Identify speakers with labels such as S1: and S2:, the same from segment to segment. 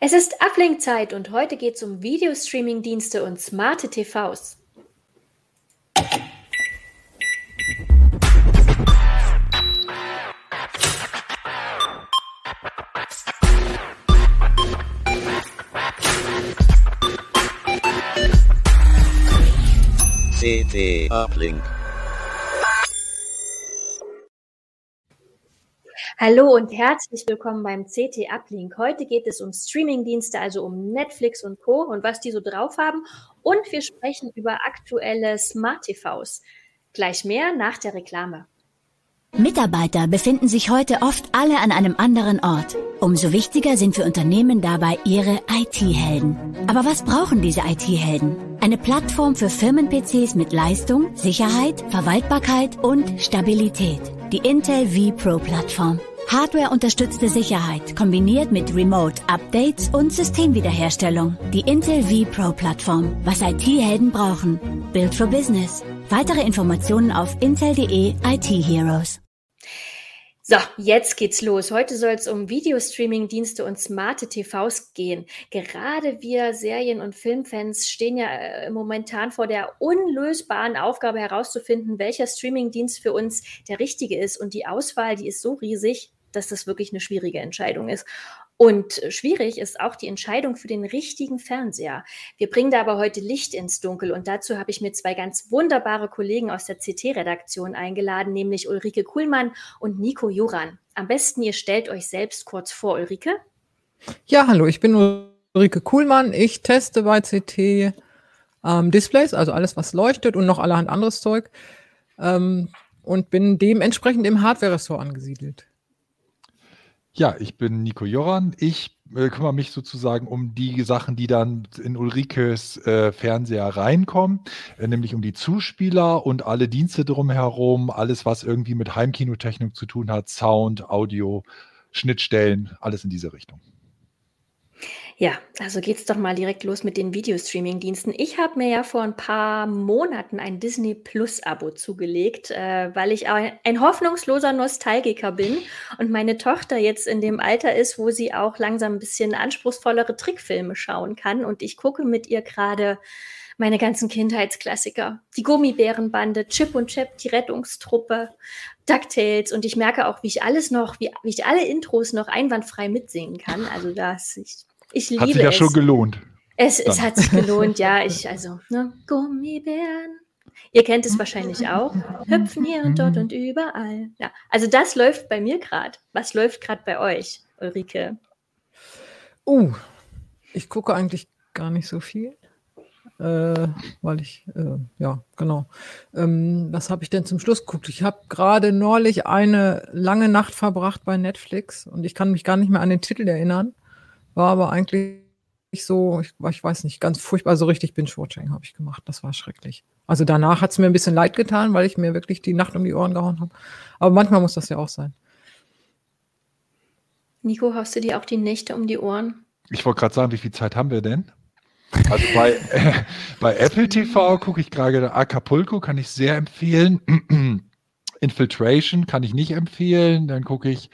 S1: Es ist Uplink-Zeit und heute geht es um Videostreaming-Dienste und smarte TVs.
S2: CT Uplink.
S1: Hallo und herzlich willkommen beim CT Uplink. Heute geht es um Streamingdienste, also um Netflix und Co. und was die so drauf haben. Und wir sprechen über aktuelle Smart TVs. Gleich mehr nach der Reklame.
S3: Mitarbeiter befinden sich heute oft alle an einem anderen Ort. Umso wichtiger sind für Unternehmen dabei ihre IT-Helden. Aber was brauchen diese IT-Helden? Eine Plattform für Firmen-PCs mit Leistung, Sicherheit, Verwaltbarkeit und Stabilität. Die Intel vPro Plattform. Hardware-unterstützte Sicherheit kombiniert mit Remote-Updates und Systemwiederherstellung. Die Intel vPro Plattform. Was IT-Helden brauchen. Build for Business. Weitere Informationen auf intel.de IT Heroes.
S1: So, jetzt geht's los. Heute soll es um Videostreaming-Dienste und smarte TVs gehen. Gerade wir Serien- und Filmfans stehen ja äh, momentan vor der unlösbaren Aufgabe herauszufinden, welcher Streaming-Dienst für uns der richtige ist. Und die Auswahl, die ist so riesig, dass das wirklich eine schwierige Entscheidung ist. Und schwierig ist auch die Entscheidung für den richtigen Fernseher. Wir bringen da aber heute Licht ins Dunkel und dazu habe ich mir zwei ganz wunderbare Kollegen aus der CT-Redaktion eingeladen, nämlich Ulrike Kuhlmann und Nico Joran. Am besten ihr stellt euch selbst kurz vor, Ulrike.
S4: Ja, hallo, ich bin Ulrike Kuhlmann. Ich teste bei CT ähm, Displays, also alles, was leuchtet und noch allerhand anderes Zeug. Ähm, und bin dementsprechend im Hardware-Ressort angesiedelt.
S5: Ja, ich bin Nico Joran. Ich äh, kümmere mich sozusagen um die Sachen, die dann in Ulrikes äh, Fernseher reinkommen, äh, nämlich um die Zuspieler und alle Dienste drumherum, alles, was irgendwie mit Heimkinotechnik zu tun hat, Sound, Audio, Schnittstellen, alles in diese Richtung.
S1: Ja, also geht's doch mal direkt los mit den Videostreaming-Diensten. Ich habe mir ja vor ein paar Monaten ein Disney Plus-Abo zugelegt, äh, weil ich ein, hoffnungsloser Nostalgiker bin und meine Tochter jetzt in dem Alter ist, wo sie auch langsam ein bisschen anspruchsvollere Trickfilme schauen kann. Und ich gucke mit ihr gerade meine ganzen Kindheitsklassiker. Die Gummibärenbande, Chip und Chap, die Rettungstruppe, DuckTales und ich merke auch, wie ich alles noch, wie, wie ich alle Intros noch einwandfrei mitsingen kann. Also das, ich ich liebe
S5: Hat sich ja
S1: es.
S5: schon gelohnt.
S1: Es, es hat sich gelohnt, ja. Ich, also, ne, Gummibären. Ihr kennt es wahrscheinlich auch. Hüpfen hier und dort und überall. Ja, also das läuft bei mir gerade. Was läuft gerade bei euch, Ulrike?
S4: Uh, ich gucke eigentlich gar nicht so viel. Äh, weil ich, äh, ja, genau. Ähm, was habe ich denn zum Schluss geguckt? Ich habe gerade neulich eine lange Nacht verbracht bei Netflix und ich kann mich gar nicht mehr an den Titel erinnern. War aber eigentlich so, ich, ich weiß nicht, ganz furchtbar, so richtig Binge-Watching habe ich gemacht. Das war schrecklich. Also danach hat es mir ein bisschen leid getan, weil ich mir wirklich die Nacht um die Ohren gehauen habe. Aber manchmal muss das ja auch sein.
S1: Nico, hast du dir auch die Nächte um die Ohren?
S5: Ich wollte gerade sagen, wie viel Zeit haben wir denn? Also bei, äh, bei Apple TV gucke ich gerade Acapulco, kann ich sehr empfehlen. Infiltration kann ich nicht empfehlen. Dann gucke ich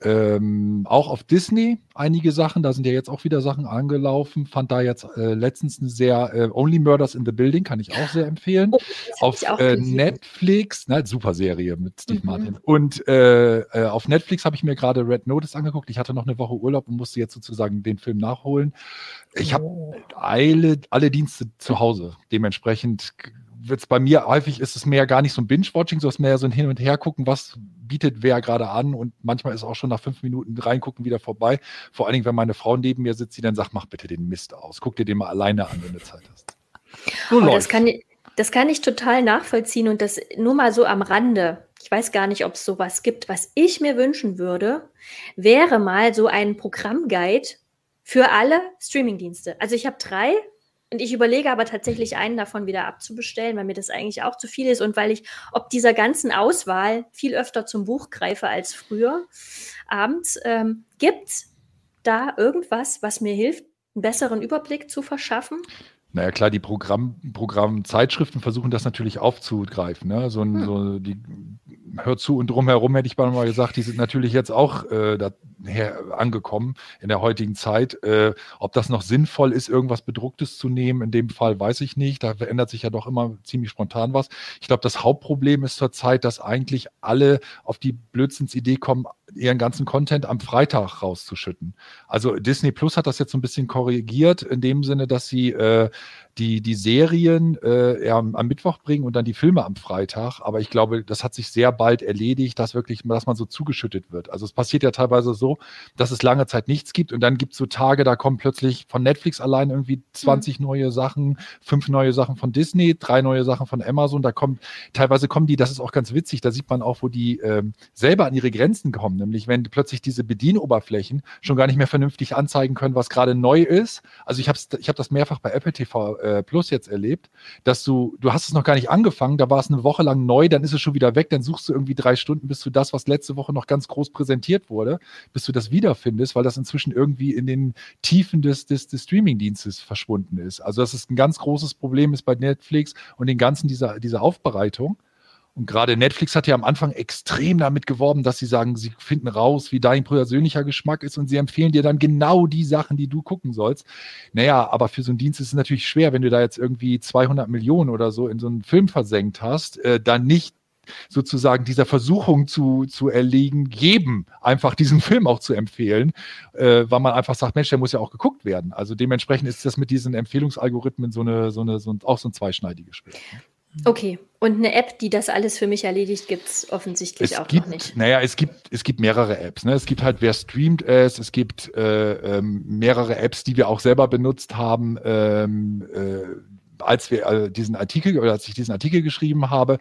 S5: ähm, auch auf Disney einige Sachen, da sind ja jetzt auch wieder Sachen angelaufen. Fand da jetzt äh, letztens eine sehr äh, Only Murders in the Building, kann ich auch sehr empfehlen.
S1: Oh,
S5: auf äh, Netflix, ne, super Serie mit Steve mhm. Martin. Und äh, äh, auf Netflix habe ich mir gerade Red Notice angeguckt. Ich hatte noch eine Woche Urlaub und musste jetzt sozusagen den Film nachholen. Ich habe oh. alle, alle Dienste zu Hause. Dementsprechend wird es bei mir häufig ist es mehr gar nicht so ein Binge-Watching, sondern mehr so ein Hin- und Her gucken, was bietet wer gerade an und manchmal ist auch schon nach fünf Minuten reingucken wieder vorbei. Vor allen Dingen, wenn meine Frau neben mir sitzt, die dann sagt, mach bitte den Mist aus. Guck dir den mal alleine an, wenn du Zeit hast.
S1: So oh, das, kann, das kann ich total nachvollziehen und das nur mal so am Rande. Ich weiß gar nicht, ob es sowas gibt. Was ich mir wünschen würde, wäre mal so ein Programmguide für alle Streamingdienste. Also ich habe drei und ich überlege aber tatsächlich einen davon wieder abzubestellen, weil mir das eigentlich auch zu viel ist und weil ich ob dieser ganzen Auswahl viel öfter zum Buch greife als früher abends. Ähm, Gibt da irgendwas, was mir hilft, einen besseren Überblick zu verschaffen?
S5: Naja, klar, die Programm, Programmzeitschriften versuchen das natürlich aufzugreifen. Ne? So, ein, hm. so die hört zu und drumherum hätte ich mal gesagt, die sind natürlich jetzt auch äh, daher angekommen in der heutigen Zeit. Äh, ob das noch sinnvoll ist, irgendwas Bedrucktes zu nehmen, in dem Fall weiß ich nicht. Da verändert sich ja doch immer ziemlich spontan was. Ich glaube, das Hauptproblem ist zurzeit, dass eigentlich alle auf die Blödsinnsidee kommen, ihren ganzen Content am Freitag rauszuschütten. Also Disney Plus hat das jetzt so ein bisschen korrigiert, in dem Sinne, dass sie äh, die, die Serien äh, ja, am Mittwoch bringen und dann die Filme am Freitag. Aber ich glaube, das hat sich sehr bald erledigt, dass wirklich, dass man so zugeschüttet wird. Also es passiert ja teilweise so, dass es lange Zeit nichts gibt und dann gibt es so Tage, da kommen plötzlich von Netflix allein irgendwie 20 mhm. neue Sachen, fünf neue Sachen von Disney, drei neue Sachen von Amazon. Da kommen, teilweise kommen die, das ist auch ganz witzig, da sieht man auch, wo die ähm, selber an ihre Grenzen kommen. Nämlich wenn plötzlich diese Bedienoberflächen schon gar nicht mehr vernünftig anzeigen können, was gerade neu ist. Also ich habe ich hab das mehrfach bei Apple TV äh, Plus jetzt erlebt, dass du, du hast es noch gar nicht angefangen, da war es eine Woche lang neu, dann ist es schon wieder weg, dann suchst du irgendwie drei Stunden, bis du das, was letzte Woche noch ganz groß präsentiert wurde, bis du das wiederfindest, weil das inzwischen irgendwie in den Tiefen des, des, des Streaming-Dienstes verschwunden ist. Also das ist ein ganz großes Problem ist bei Netflix und den ganzen dieser, dieser Aufbereitung. Und gerade Netflix hat ja am Anfang extrem damit geworben, dass sie sagen, sie finden raus, wie dein persönlicher Geschmack ist und sie empfehlen dir dann genau die Sachen, die du gucken sollst. Naja, aber für so einen Dienst ist es natürlich schwer, wenn du da jetzt irgendwie 200 Millionen oder so in so einen Film versenkt hast, äh, dann nicht sozusagen dieser Versuchung zu, zu erliegen, geben, einfach diesen Film auch zu empfehlen, äh, weil man einfach sagt, Mensch, der muss ja auch geguckt werden. Also dementsprechend ist das mit diesen Empfehlungsalgorithmen so eine, so eine, so ein, auch so ein zweischneidiges. Ne?
S1: Okay. Und eine App, die das alles für mich erledigt, gibt es offensichtlich
S5: es
S1: auch
S5: gibt,
S1: noch nicht.
S5: Naja, es gibt, es gibt mehrere Apps. Ne? Es gibt halt, wer streamt es, es gibt äh, ähm, mehrere Apps, die wir auch selber benutzt haben, ähm, äh, als wir äh, diesen Artikel oder als ich diesen Artikel geschrieben habe.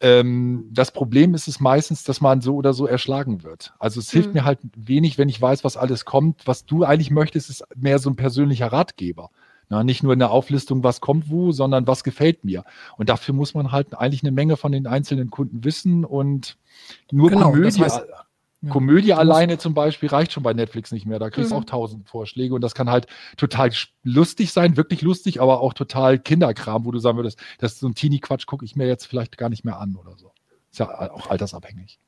S5: Ähm, das Problem ist es meistens, dass man so oder so erschlagen wird. Also es hilft mhm. mir halt wenig, wenn ich weiß, was alles kommt. Was du eigentlich möchtest, ist mehr so ein persönlicher Ratgeber. Na, nicht nur eine Auflistung, was kommt wo, sondern was gefällt mir. Und dafür muss man halt eigentlich eine Menge von den einzelnen Kunden wissen und nur genau, Komödie, das heißt, Komödie ja, alleine zum Beispiel reicht schon bei Netflix nicht mehr. Da kriegst du mhm. auch tausend Vorschläge und das kann halt total lustig sein, wirklich lustig, aber auch total Kinderkram, wo du sagen würdest, das ist so ein Teenie-Quatsch, gucke ich mir jetzt vielleicht gar nicht mehr an oder so. Ist ja auch altersabhängig.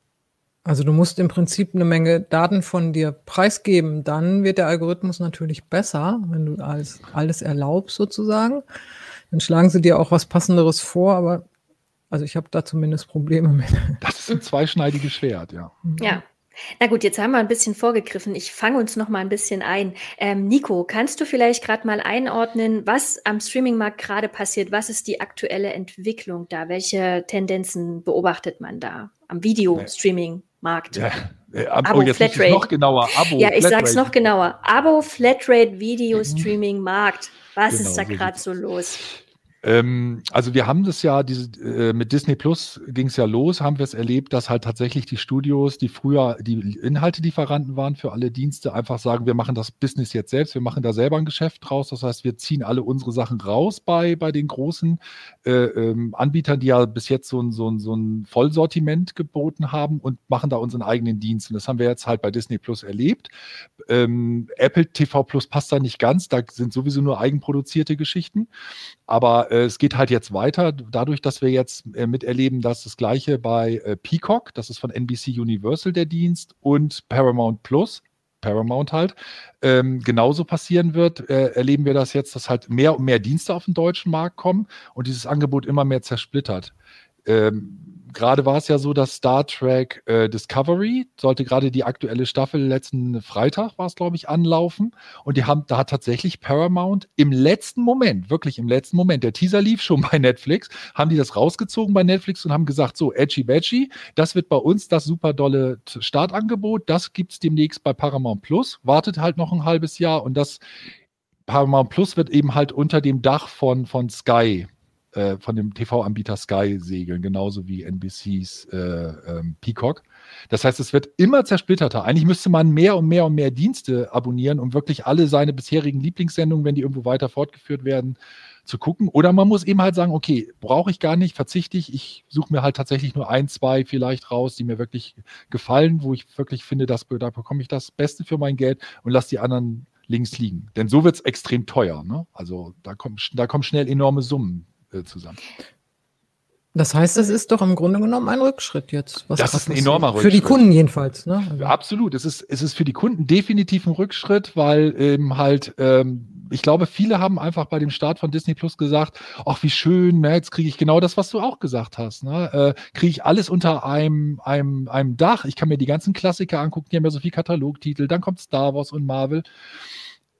S4: Also du musst im Prinzip eine Menge Daten von dir preisgeben. Dann wird der Algorithmus natürlich besser, wenn du alles, alles erlaubst sozusagen. Dann schlagen sie dir auch was Passenderes vor, aber also ich habe da zumindest Probleme mit.
S5: Das ist ein zweischneidiges Schwert, ja.
S1: Ja. Na gut, jetzt haben wir ein bisschen vorgegriffen. Ich fange uns noch mal ein bisschen ein. Ähm, Nico, kannst du vielleicht gerade mal einordnen, was am Streamingmarkt gerade passiert? Was ist die aktuelle Entwicklung da? Welche Tendenzen beobachtet man da am Videostreaming? Markt. Ja,
S5: äh, Abo, oh, jetzt Flatrate. noch genauer.
S1: Abo, ja, ich sage es noch genauer. Abo, Flatrate, Video, Streaming, Markt. Was genau, ist da gerade so los?
S5: Ähm, also wir haben das ja, diese, äh, mit Disney Plus ging es ja los, haben wir es erlebt, dass halt tatsächlich die Studios, die früher die Inhaltelieferanten waren für alle Dienste, einfach sagen, wir machen das Business jetzt selbst, wir machen da selber ein Geschäft draus. Das heißt, wir ziehen alle unsere Sachen raus bei, bei den großen äh, ähm, Anbietern, die ja bis jetzt so ein, so, ein, so ein Vollsortiment geboten haben und machen da unseren eigenen Dienst. Und das haben wir jetzt halt bei Disney Plus erlebt. Ähm, Apple TV Plus passt da nicht ganz, da sind sowieso nur eigenproduzierte Geschichten. Aber äh, es geht halt jetzt weiter, dadurch, dass wir jetzt äh, miterleben, dass das gleiche bei äh, Peacock, das ist von NBC Universal der Dienst, und Paramount Plus, Paramount halt, ähm, genauso passieren wird, äh, erleben wir das jetzt, dass halt mehr und mehr Dienste auf den deutschen Markt kommen und dieses Angebot immer mehr zersplittert. Ähm, gerade war es ja so, dass Star Trek äh, Discovery sollte gerade die aktuelle Staffel letzten Freitag war es, glaube ich, anlaufen. Und die haben, da hat tatsächlich Paramount im letzten Moment, wirklich im letzten Moment, der Teaser lief schon bei Netflix, haben die das rausgezogen bei Netflix und haben gesagt, so, Edgy Veggie, das wird bei uns das super dolle Startangebot, das gibt es demnächst bei Paramount Plus. Wartet halt noch ein halbes Jahr und das Paramount Plus wird eben halt unter dem Dach von, von Sky äh, von dem TV-Anbieter Sky segeln, genauso wie NBCs äh, ähm, Peacock. Das heißt, es wird immer zersplitterter. Eigentlich müsste man mehr und mehr und mehr Dienste abonnieren, um wirklich alle seine bisherigen Lieblingssendungen, wenn die irgendwo weiter fortgeführt werden, zu gucken. Oder man muss eben halt sagen, okay, brauche ich gar nicht, verzichte ich. Ich suche mir halt tatsächlich nur ein, zwei vielleicht raus, die mir wirklich gefallen, wo ich wirklich finde, dass, da bekomme ich das Beste für mein Geld und lasse die anderen links liegen. Denn so wird es extrem teuer. Ne? Also da kommen, da kommen schnell enorme Summen äh, zusammen.
S4: Das heißt, es ist doch im Grunde genommen ein Rückschritt jetzt.
S5: das ist ein enormer
S4: Rückschritt. Für die Kunden jedenfalls. Ne?
S5: Also. Absolut. Es ist, es ist für die Kunden definitiv ein Rückschritt, weil eben halt, ähm, ich glaube, viele haben einfach bei dem Start von Disney Plus gesagt, ach, wie schön, ne, jetzt kriege ich genau das, was du auch gesagt hast. Ne? Äh, kriege ich alles unter einem, einem, einem Dach. Ich kann mir die ganzen Klassiker angucken, die haben ja so viel Katalogtitel, dann kommt Star Wars und Marvel.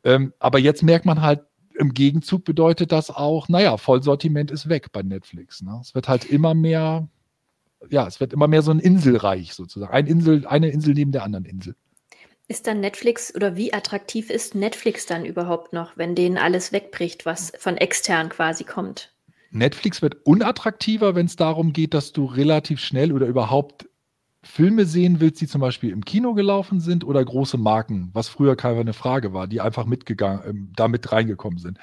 S5: Ähm, aber jetzt merkt man halt, im Gegenzug bedeutet das auch, naja, Vollsortiment ist weg bei Netflix. Ne? Es wird halt immer mehr, ja, es wird immer mehr so ein Inselreich sozusagen. Ein Insel, eine Insel neben der anderen Insel.
S1: Ist dann Netflix oder wie attraktiv ist Netflix dann überhaupt noch, wenn denen alles wegbricht, was von extern quasi kommt?
S5: Netflix wird unattraktiver, wenn es darum geht, dass du relativ schnell oder überhaupt Filme sehen willst, die zum Beispiel im Kino gelaufen sind oder große Marken, was früher keine Frage war, die einfach mitgegangen, ähm, damit reingekommen sind.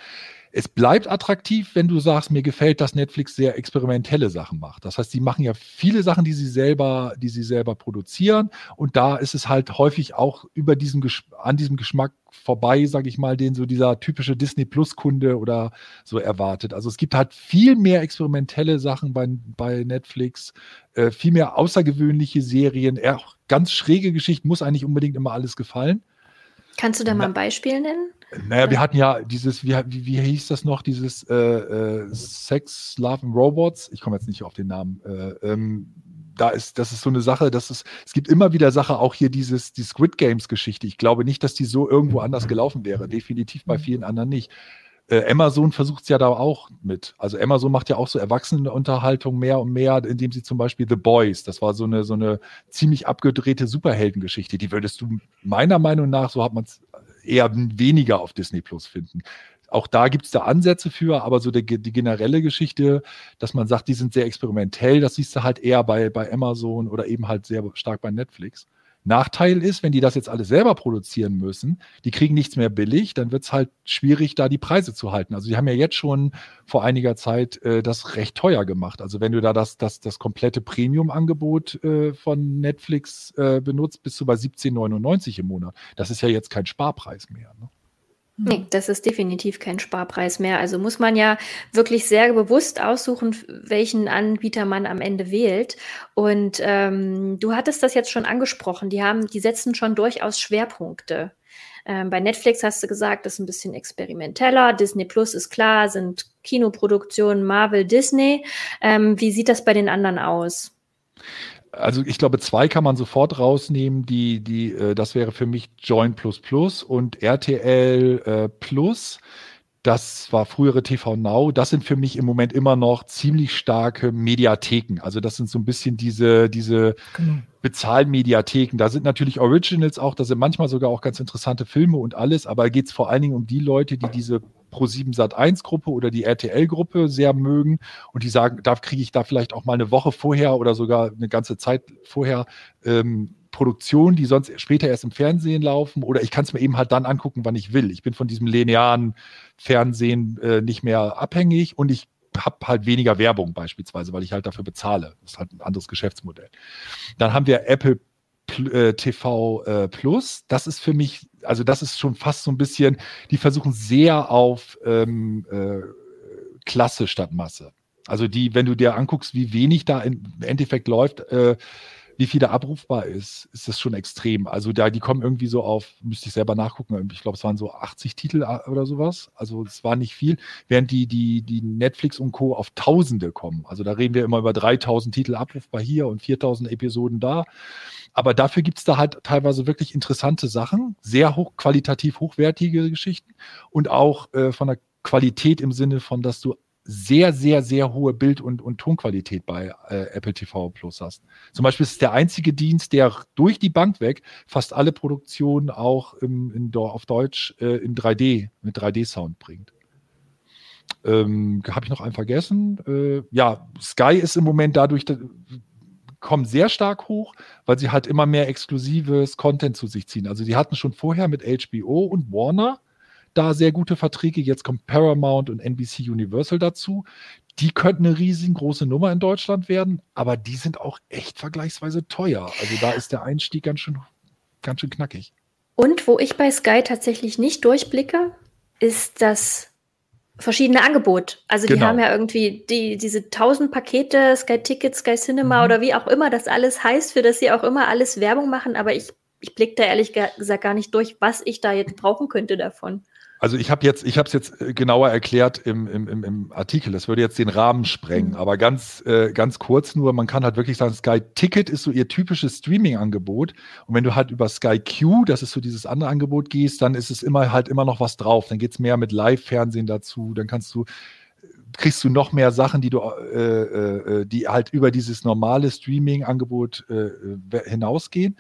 S5: Es bleibt attraktiv, wenn du sagst, mir gefällt, dass Netflix sehr experimentelle Sachen macht. Das heißt, sie machen ja viele Sachen, die sie selber, die sie selber produzieren. Und da ist es halt häufig auch über diesen, an diesem Geschmack vorbei, sage ich mal, den so dieser typische Disney Plus Kunde oder so erwartet. Also es gibt halt viel mehr experimentelle Sachen bei, bei Netflix, äh, viel mehr außergewöhnliche Serien, auch ganz schräge Geschichten, muss eigentlich unbedingt immer alles gefallen.
S1: Kannst du da mal ein Beispiel nennen?
S5: Naja, wir hatten ja dieses, wie, wie, wie hieß das noch, dieses äh, äh, Sex, Love and Robots. Ich komme jetzt nicht auf den Namen. Äh, ähm, da ist, das ist so eine Sache, dass es, es gibt immer wieder Sache, auch hier dieses, die Squid Games Geschichte. Ich glaube nicht, dass die so irgendwo anders gelaufen wäre. Definitiv bei vielen anderen nicht. Äh, Amazon versucht es ja da auch mit. Also Amazon macht ja auch so Erwachsenenunterhaltung mehr und mehr, indem sie zum Beispiel The Boys, das war so eine, so eine ziemlich abgedrehte Superheldengeschichte, die würdest du meiner Meinung nach, so hat man es eher weniger auf Disney Plus finden. Auch da gibt es da Ansätze für, aber so die, die, generelle Geschichte, dass man sagt, die sind sehr experimentell, das siehst du halt eher bei, bei Amazon oder eben halt sehr stark bei Netflix. Nachteil ist, wenn die das jetzt alles selber produzieren müssen, die kriegen nichts mehr billig, dann wird es halt schwierig, da die Preise zu halten. Also die haben ja jetzt schon vor einiger Zeit äh, das recht teuer gemacht. Also wenn du da das, das, das komplette Premium-Angebot äh, von Netflix äh, benutzt, bist du bei 17,99 im Monat. Das ist ja jetzt kein Sparpreis mehr. Ne?
S1: Nee, das ist definitiv kein Sparpreis mehr. Also muss man ja wirklich sehr bewusst aussuchen, welchen Anbieter man am Ende wählt. Und ähm, du hattest das jetzt schon angesprochen. Die haben, die setzen schon durchaus Schwerpunkte. Ähm, bei Netflix hast du gesagt, das ist ein bisschen experimenteller. Disney Plus ist klar, sind Kinoproduktionen Marvel, Disney. Ähm, wie sieht das bei den anderen aus?
S5: Also ich glaube, zwei kann man sofort rausnehmen. Die, die, äh, das wäre für mich Join Plus Plus und RTL äh, Plus. Das war frühere TV Now. Das sind für mich im Moment immer noch ziemlich starke Mediatheken. Also das sind so ein bisschen diese, diese genau. Bezahlmediatheken. Da sind natürlich Originals auch, da sind manchmal sogar auch ganz interessante Filme und alles, aber geht es vor allen Dingen um die Leute, die diese Pro7 Sat1 Gruppe oder die RTL Gruppe sehr mögen und die sagen, da kriege ich da vielleicht auch mal eine Woche vorher oder sogar eine ganze Zeit vorher ähm, Produktionen, die sonst später erst im Fernsehen laufen oder ich kann es mir eben halt dann angucken, wann ich will. Ich bin von diesem linearen Fernsehen äh, nicht mehr abhängig und ich habe halt weniger Werbung beispielsweise, weil ich halt dafür bezahle. Das ist halt ein anderes Geschäftsmodell. Dann haben wir Apple äh, TV äh, Plus. Das ist für mich, also das ist schon fast so ein bisschen, die versuchen sehr auf ähm, äh, Klasse statt Masse. Also die, wenn du dir anguckst, wie wenig da im Endeffekt läuft, äh, wie viel da abrufbar ist, ist das schon extrem. Also da, die kommen irgendwie so auf, müsste ich selber nachgucken, ich glaube, es waren so 80 Titel äh, oder sowas. Also es war nicht viel, während die, die, die Netflix und Co. auf Tausende kommen. Also da reden wir immer über 3000 Titel abrufbar hier und 4000 Episoden da. Aber dafür gibt es da halt teilweise wirklich interessante Sachen, sehr hoch, qualitativ hochwertige Geschichten und auch äh, von der Qualität im Sinne von, dass du sehr, sehr, sehr hohe Bild- und, und Tonqualität bei äh, Apple TV Plus hast. Zum Beispiel ist es der einzige Dienst, der durch die Bank weg fast alle Produktionen auch im, in, auf Deutsch äh, in 3D, mit 3D-Sound bringt. Ähm, Habe ich noch einen vergessen? Äh, ja, Sky ist im Moment dadurch, kommen sehr stark hoch, weil sie halt immer mehr exklusives Content zu sich ziehen. Also die hatten schon vorher mit HBO und Warner da sehr gute Verträge. Jetzt kommt Paramount und NBC Universal dazu. Die könnten eine riesengroße Nummer in Deutschland werden, aber die sind auch echt vergleichsweise teuer. Also da ist der Einstieg ganz schön, ganz schön knackig.
S1: Und wo ich bei Sky tatsächlich nicht durchblicke, ist das verschiedene Angebote. Also
S5: Genau.
S1: die haben ja irgendwie die, diese tausend Pakete, Sky Ticket, Sky Cinema
S5: Mhm.
S1: oder wie auch immer das alles heißt, für das sie auch immer alles Werbung machen, aber ich, ich blicke da ehrlich ge- gesagt gar nicht durch, was ich da jetzt brauchen könnte davon.
S5: Also ich habe jetzt, ich habe es jetzt äh, genauer erklärt im, im, im, Artikel. Das würde jetzt den Rahmen sprengen,
S1: Mhm.
S5: aber ganz, äh, ganz kurz nur, man kann halt wirklich sagen, Sky Ticket ist so ihr typisches Streaming-Angebot. Und wenn du halt über Sky Q, das ist so dieses andere Angebot, gehst, dann ist es immer halt immer noch was drauf. Dann geht's mehr mit Live-Fernsehen dazu. Dann kannst du kriegst du noch mehr Sachen, die du, äh, äh, die halt über dieses normale Streaming-Angebot äh, äh, hinausgehen.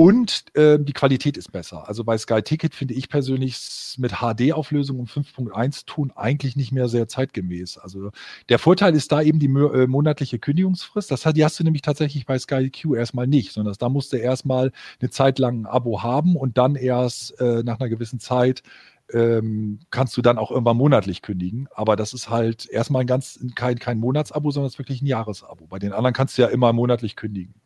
S5: Und äh, die Qualität ist besser. Also bei Sky Ticket finde ich persönlich mit HD-Auflösung um 5.1 Ton eigentlich nicht mehr sehr zeitgemäß. Also der Vorteil ist da eben die äh, monatliche Kündigungsfrist. Das hat, die hast du nämlich tatsächlich bei Sky Q erstmal nicht, sondern da musst du erstmal eine Zeit lang ein Abo haben und dann erst äh, nach einer gewissen Zeit ähm, kannst du dann auch irgendwann monatlich kündigen. Aber das ist halt erstmal ein ganz kein, kein Monatsabo, sondern es ist wirklich ein Jahresabo. Bei den anderen kannst du ja immer monatlich kündigen.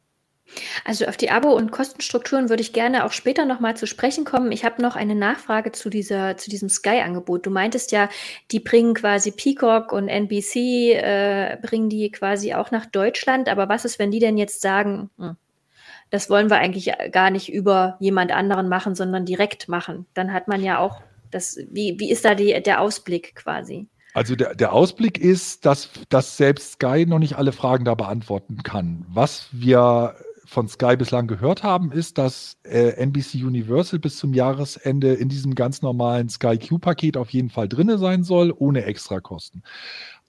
S1: Also auf die Abo- und Kostenstrukturen würde ich gerne auch später nochmal zu sprechen kommen. Ich habe noch eine Nachfrage zu, dieser, zu diesem Sky-Angebot. Du meintest ja, die bringen quasi Peacock und NBC, äh, bringen die quasi auch nach Deutschland. Aber was ist, wenn die denn jetzt sagen, hm, das wollen wir eigentlich gar nicht über jemand anderen machen, sondern direkt machen? Dann hat man ja auch das, wie, wie ist da die, der Ausblick quasi?
S5: Also der, der Ausblick ist, dass, dass selbst Sky noch nicht alle Fragen da beantworten kann. Was wir von Sky bislang gehört haben, ist, dass äh, NBC Universal bis zum Jahresende in diesem ganz normalen Sky Q-Paket auf jeden Fall drinne sein soll, ohne Extrakosten.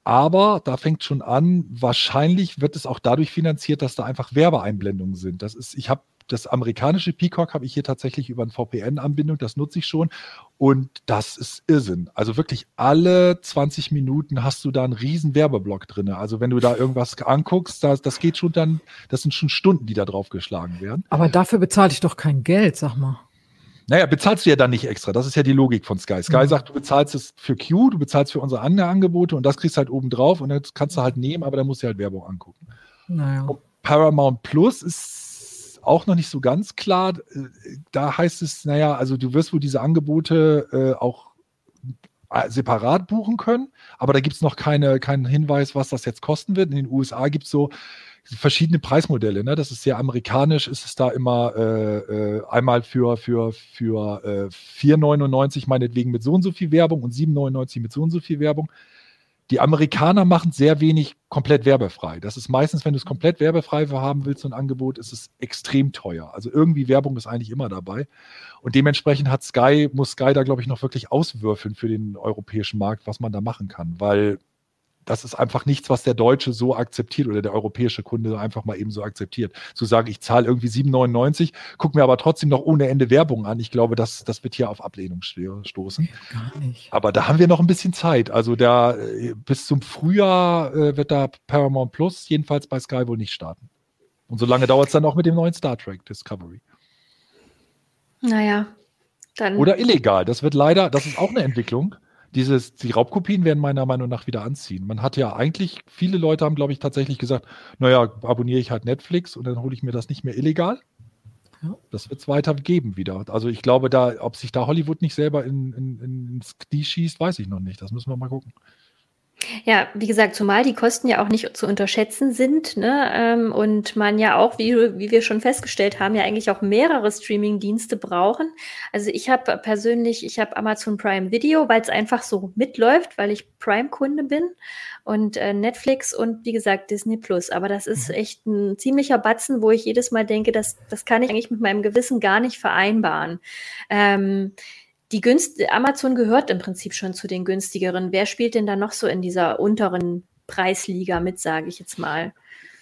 S5: Aber da fängt schon an, wahrscheinlich wird es auch dadurch finanziert, dass da einfach Werbeeinblendungen sind. Das ist, ich habe das amerikanische Peacock habe ich hier tatsächlich über eine VPN-Anbindung, das nutze ich schon. Und das ist Irrsinn. Also wirklich alle 20 Minuten hast du da einen riesen Werbeblock drin. Also wenn du da irgendwas anguckst, das, das geht schon dann, das sind schon Stunden, die da drauf geschlagen werden.
S4: Aber dafür bezahle ich doch kein Geld, sag mal.
S5: Naja, bezahlst du ja dann nicht extra. Das ist ja die Logik von Sky. Sky
S4: Mhm.
S5: sagt, du bezahlst es für Q, du bezahlst für unsere anderen Angebote und das kriegst du halt oben drauf und das kannst du halt nehmen, aber da musst du halt Werbung angucken.
S4: Naja.
S5: Paramount Plus ist auch noch nicht so ganz klar. Äh, Da heißt es, naja, also du wirst wohl diese Angebote äh, auch äh, separat buchen können, aber da gibt es noch keine, keinen Hinweis, was das jetzt kosten wird. In den USA gibt es so verschiedene Preismodelle. Ne? Das ist sehr amerikanisch, ist es da immer äh, äh, einmal für, für, für äh, 4,99 meinetwegen mit so und so viel Werbung und 7,99 mit so und so viel Werbung. Die Amerikaner machen sehr wenig komplett werbefrei. Das ist meistens, wenn du es komplett werbefrei haben willst, so ein Angebot, ist es extrem teuer. Also irgendwie Werbung ist eigentlich immer dabei. Und dementsprechend hat Sky, muss Sky da, glaube ich, noch wirklich auswürfeln für den europäischen Markt, was man da machen kann. Weil das ist einfach nichts, was der Deutsche so akzeptiert oder der europäische Kunde einfach mal eben so akzeptiert. Zu sagen, ich zahle irgendwie 7,99, guck mir aber trotzdem noch ohne Ende Werbung an. Ich glaube, das, das wird hier auf Ablehnung sto- stoßen.
S4: Gar nicht.
S5: Aber da haben wir noch ein bisschen Zeit. Also da äh, bis zum Frühjahr äh, wird da Paramount Plus jedenfalls bei Sky wohl nicht starten. Und so lange dauert es dann auch mit dem neuen Star Trek Discovery.
S1: Naja, dann.
S5: Oder illegal. Das wird leider, das ist auch eine Entwicklung. Dieses, die Raubkopien werden meiner Meinung nach wieder anziehen. Man hat ja eigentlich, viele Leute haben, glaube ich, tatsächlich gesagt, naja, abonniere ich halt Netflix und dann hole ich mir das nicht mehr illegal.
S4: Ja.
S5: Das wird es weiter geben wieder. Also ich glaube, da, ob sich da Hollywood nicht selber in, in, ins Knie schießt, weiß ich noch nicht. Das müssen wir mal gucken.
S1: Ja, wie gesagt, zumal die Kosten ja auch nicht zu unterschätzen sind, ne? ähm, und man ja auch, wie, wie wir schon festgestellt haben, ja eigentlich auch mehrere Streaming-Dienste brauchen. Also ich habe persönlich, ich habe Amazon Prime Video, weil es einfach so mitläuft, weil ich Prime-Kunde bin und äh, Netflix und wie gesagt Disney Plus. Aber das ist echt ein ziemlicher Batzen, wo ich jedes Mal denke, das, das kann ich eigentlich mit meinem Gewissen gar nicht vereinbaren. Ähm, die Günst Amazon gehört im Prinzip schon zu den günstigeren. Wer spielt denn da noch so in dieser unteren Preisliga mit, sage ich jetzt mal?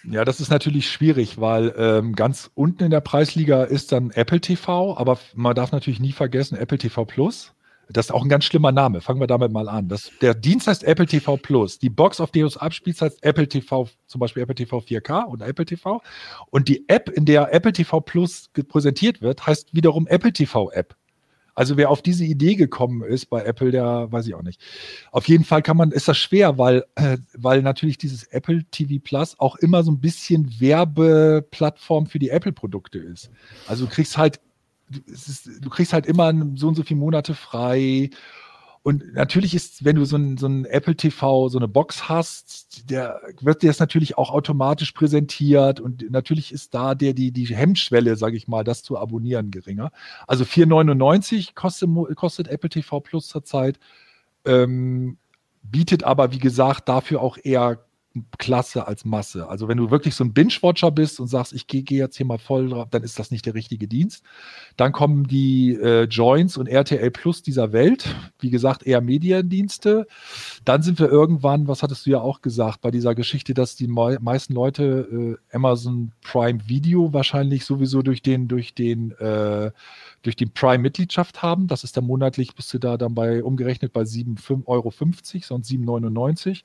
S5: Ja, das ist natürlich schwierig, weil ähm, ganz unten in der Preisliga ist dann Apple TV, aber man darf natürlich nie vergessen, Apple TV Plus. Das ist auch ein ganz schlimmer Name. Fangen wir damit mal an. Das, der Dienst heißt Apple TV Plus. Die Box, auf die du es abspielst, heißt Apple TV, zum Beispiel Apple TV 4K und Apple TV. Und die App, in der Apple TV Plus präsentiert wird, heißt wiederum Apple TV App. Also wer auf diese Idee gekommen ist bei Apple, der weiß ich auch nicht. Auf jeden Fall kann man, ist das schwer, weil, äh, weil natürlich dieses Apple TV Plus auch immer so ein bisschen Werbeplattform für die Apple-Produkte ist. Also du kriegst halt, ist, du kriegst halt immer so und so viele Monate frei Und natürlich ist, wenn du so ein, so ein Apple TV, so eine Box hast, der wird dir das natürlich auch automatisch präsentiert und natürlich ist da der, die, die Hemmschwelle, sage ich mal, das zu abonnieren geringer. Also 4,99 kostet, kostet Apple TV Plus zurzeit, ähm, bietet aber, wie gesagt, dafür auch eher Klasse als Masse. Also wenn du wirklich so ein Binge-Watcher bist und sagst, ich gehe geh jetzt hier mal voll drauf, dann ist das nicht der richtige Dienst. Dann kommen die äh, Joints und RTL Plus dieser Welt, wie gesagt, eher Mediendienste. Dann sind wir irgendwann, was hattest du ja auch gesagt, bei dieser Geschichte, dass die me meisten Leute äh, Amazon Prime Video wahrscheinlich sowieso durch den, durch den, äh, durch die Prime-Mitgliedschaft haben. Das ist dann monatlich, bist du da dann bei umgerechnet bei 7,50 Euro, sonst 7,99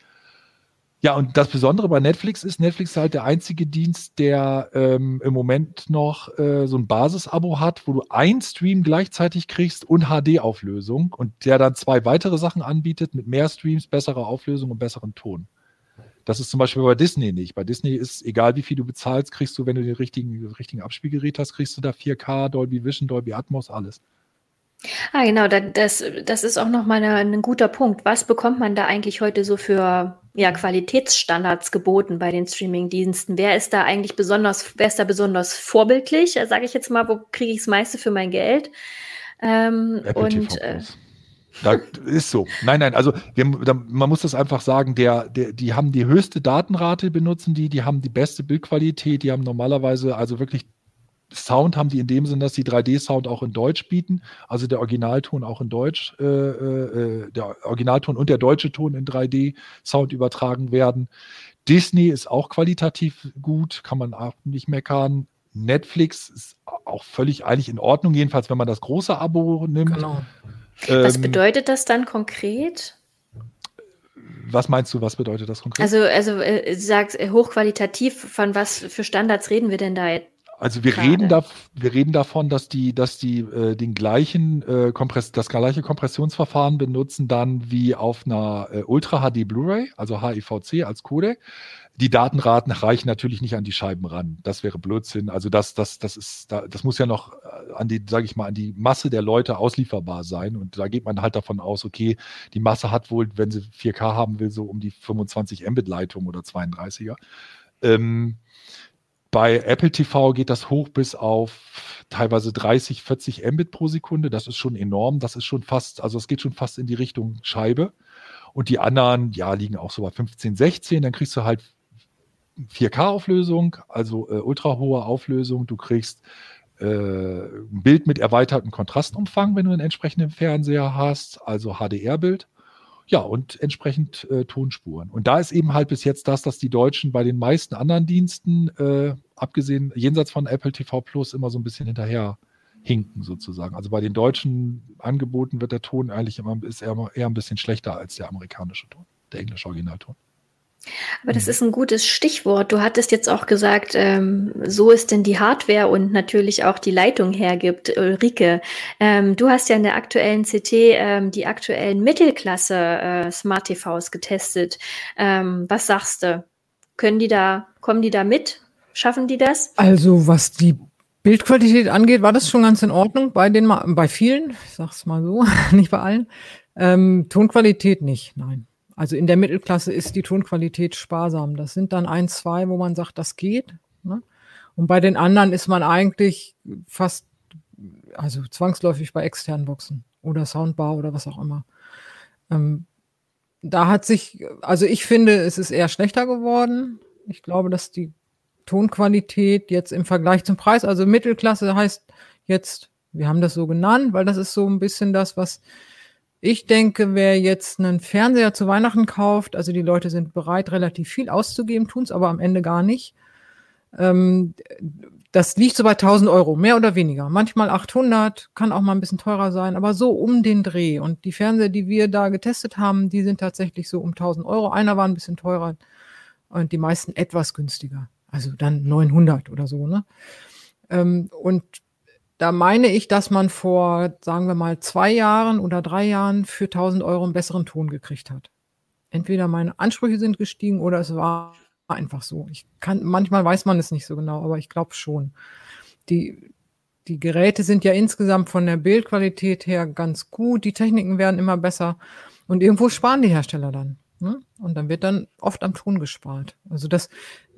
S5: ja, und das Besondere bei Netflix ist, Netflix ist halt der einzige Dienst, der ähm, im Moment noch äh, so ein Basisabo hat, wo du ein Stream gleichzeitig kriegst und HD-Auflösung und der dann zwei weitere Sachen anbietet mit mehr Streams, bessere Auflösung und besseren Ton. Das ist zum Beispiel bei Disney nicht. Bei Disney ist, egal wie viel du bezahlst, kriegst du, wenn du den richtigen, richtigen Abspielgerät hast, kriegst du da 4K, Dolby Vision, Dolby Atmos, alles.
S1: Ah, genau, das, das ist auch nochmal ein guter Punkt. Was bekommt man da eigentlich heute so für ja, Qualitätsstandards geboten bei den Streamingdiensten? Wer ist da eigentlich besonders, wer ist da besonders vorbildlich? Sage ich jetzt mal, wo kriege ich das meiste für mein Geld? Ähm, und
S5: äh, da ist so. Nein, nein, also wir, da, man muss das einfach sagen, der, der, die haben die höchste Datenrate, benutzen die, die haben die beste Bildqualität, die haben normalerweise also wirklich Sound haben die in dem Sinn, dass sie 3D-Sound auch in Deutsch bieten, also der Originalton auch in Deutsch, äh, äh, der Originalton und der deutsche Ton in 3D-Sound übertragen werden. Disney ist auch qualitativ gut, kann man auch nicht meckern. Netflix ist auch völlig eigentlich in Ordnung, jedenfalls wenn man das große Abo nimmt. Genau.
S1: Was ähm, bedeutet das dann konkret?
S5: Was meinst du, was bedeutet das konkret?
S1: Also, also äh, sagst äh, hochqualitativ, von was für Standards reden wir denn da
S5: also wir reden, da, wir reden davon, dass die, dass die äh, den gleichen äh, Kompress das gleiche Kompressionsverfahren benutzen dann wie auf einer äh, Ultra HD Blu-ray, also HIVC als Codec. Die Datenraten reichen natürlich nicht an die Scheiben ran. Das wäre Blödsinn. Also das, das, das ist, das muss ja noch äh, an die, sage ich mal, an die Masse der Leute auslieferbar sein. Und da geht man halt davon aus, okay, die Masse hat wohl, wenn sie 4K haben will, so um die 25 Mbit-Leitung oder 32er. Ähm, bei Apple TV geht das hoch bis auf teilweise 30, 40 Mbit pro Sekunde. Das ist schon enorm. Das ist schon fast, also es geht schon fast in die Richtung Scheibe. Und die anderen, ja, liegen auch so bei 15, 16. Dann kriegst du halt 4K-Auflösung, also äh, ultra hohe Auflösung. Du kriegst äh, ein Bild mit erweitertem Kontrastumfang, wenn du einen entsprechenden Fernseher hast, also HDR-Bild. Ja, und entsprechend äh, Tonspuren. Und da ist eben halt bis jetzt das, dass die Deutschen bei den meisten anderen Diensten, äh, abgesehen jenseits von Apple TV Plus, immer so ein bisschen hinterher hinken sozusagen. Also bei den deutschen Angeboten wird der Ton eigentlich immer ist eher, eher ein bisschen schlechter als der amerikanische Ton, der englische Originalton.
S1: Aber das mhm. ist ein gutes Stichwort. Du hattest jetzt auch gesagt, ähm, so ist denn die Hardware und natürlich auch die Leitung hergibt. Ulrike, ähm, du hast ja in der aktuellen CT ähm, die aktuellen Mittelklasse äh, Smart TVs getestet. Ähm, was sagst du? Können die da, kommen die da mit? Schaffen die das?
S4: Also was die Bildqualität angeht, war das schon ganz in Ordnung bei den, bei vielen, ich sag's mal so, nicht bei allen. Ähm, Tonqualität nicht, nein. Also in der Mittelklasse ist die Tonqualität sparsam. Das sind dann ein, zwei, wo man sagt, das geht. Ne? Und bei den anderen ist man eigentlich fast, also zwangsläufig bei externen Boxen oder Soundbar oder was auch immer. Ähm, da hat sich, also ich finde, es ist eher schlechter geworden. Ich glaube, dass die Tonqualität jetzt im Vergleich zum Preis, also Mittelklasse heißt jetzt, wir haben das so genannt, weil das ist so ein bisschen das, was ich denke, wer jetzt einen Fernseher zu Weihnachten kauft, also die Leute sind bereit, relativ viel auszugeben, tun es aber am Ende gar nicht. Ähm, das liegt so bei 1000 Euro, mehr oder weniger. Manchmal 800, kann auch mal ein bisschen teurer sein, aber so um den Dreh. Und die Fernseher, die wir da getestet haben, die sind tatsächlich so um 1000 Euro. Einer war ein bisschen teurer und die meisten etwas günstiger. Also dann 900 oder so, ne? Ähm, und da meine ich, dass man vor, sagen wir mal, zwei Jahren oder drei Jahren für 1000 Euro einen besseren Ton gekriegt hat. Entweder meine Ansprüche sind gestiegen oder es war einfach so. Ich kann, manchmal weiß man es nicht so genau, aber ich glaube schon. Die, die Geräte sind ja insgesamt von der Bildqualität her ganz gut, die Techniken werden immer besser und irgendwo sparen die Hersteller dann. Ne? Und dann wird dann oft am Ton gespart. Also das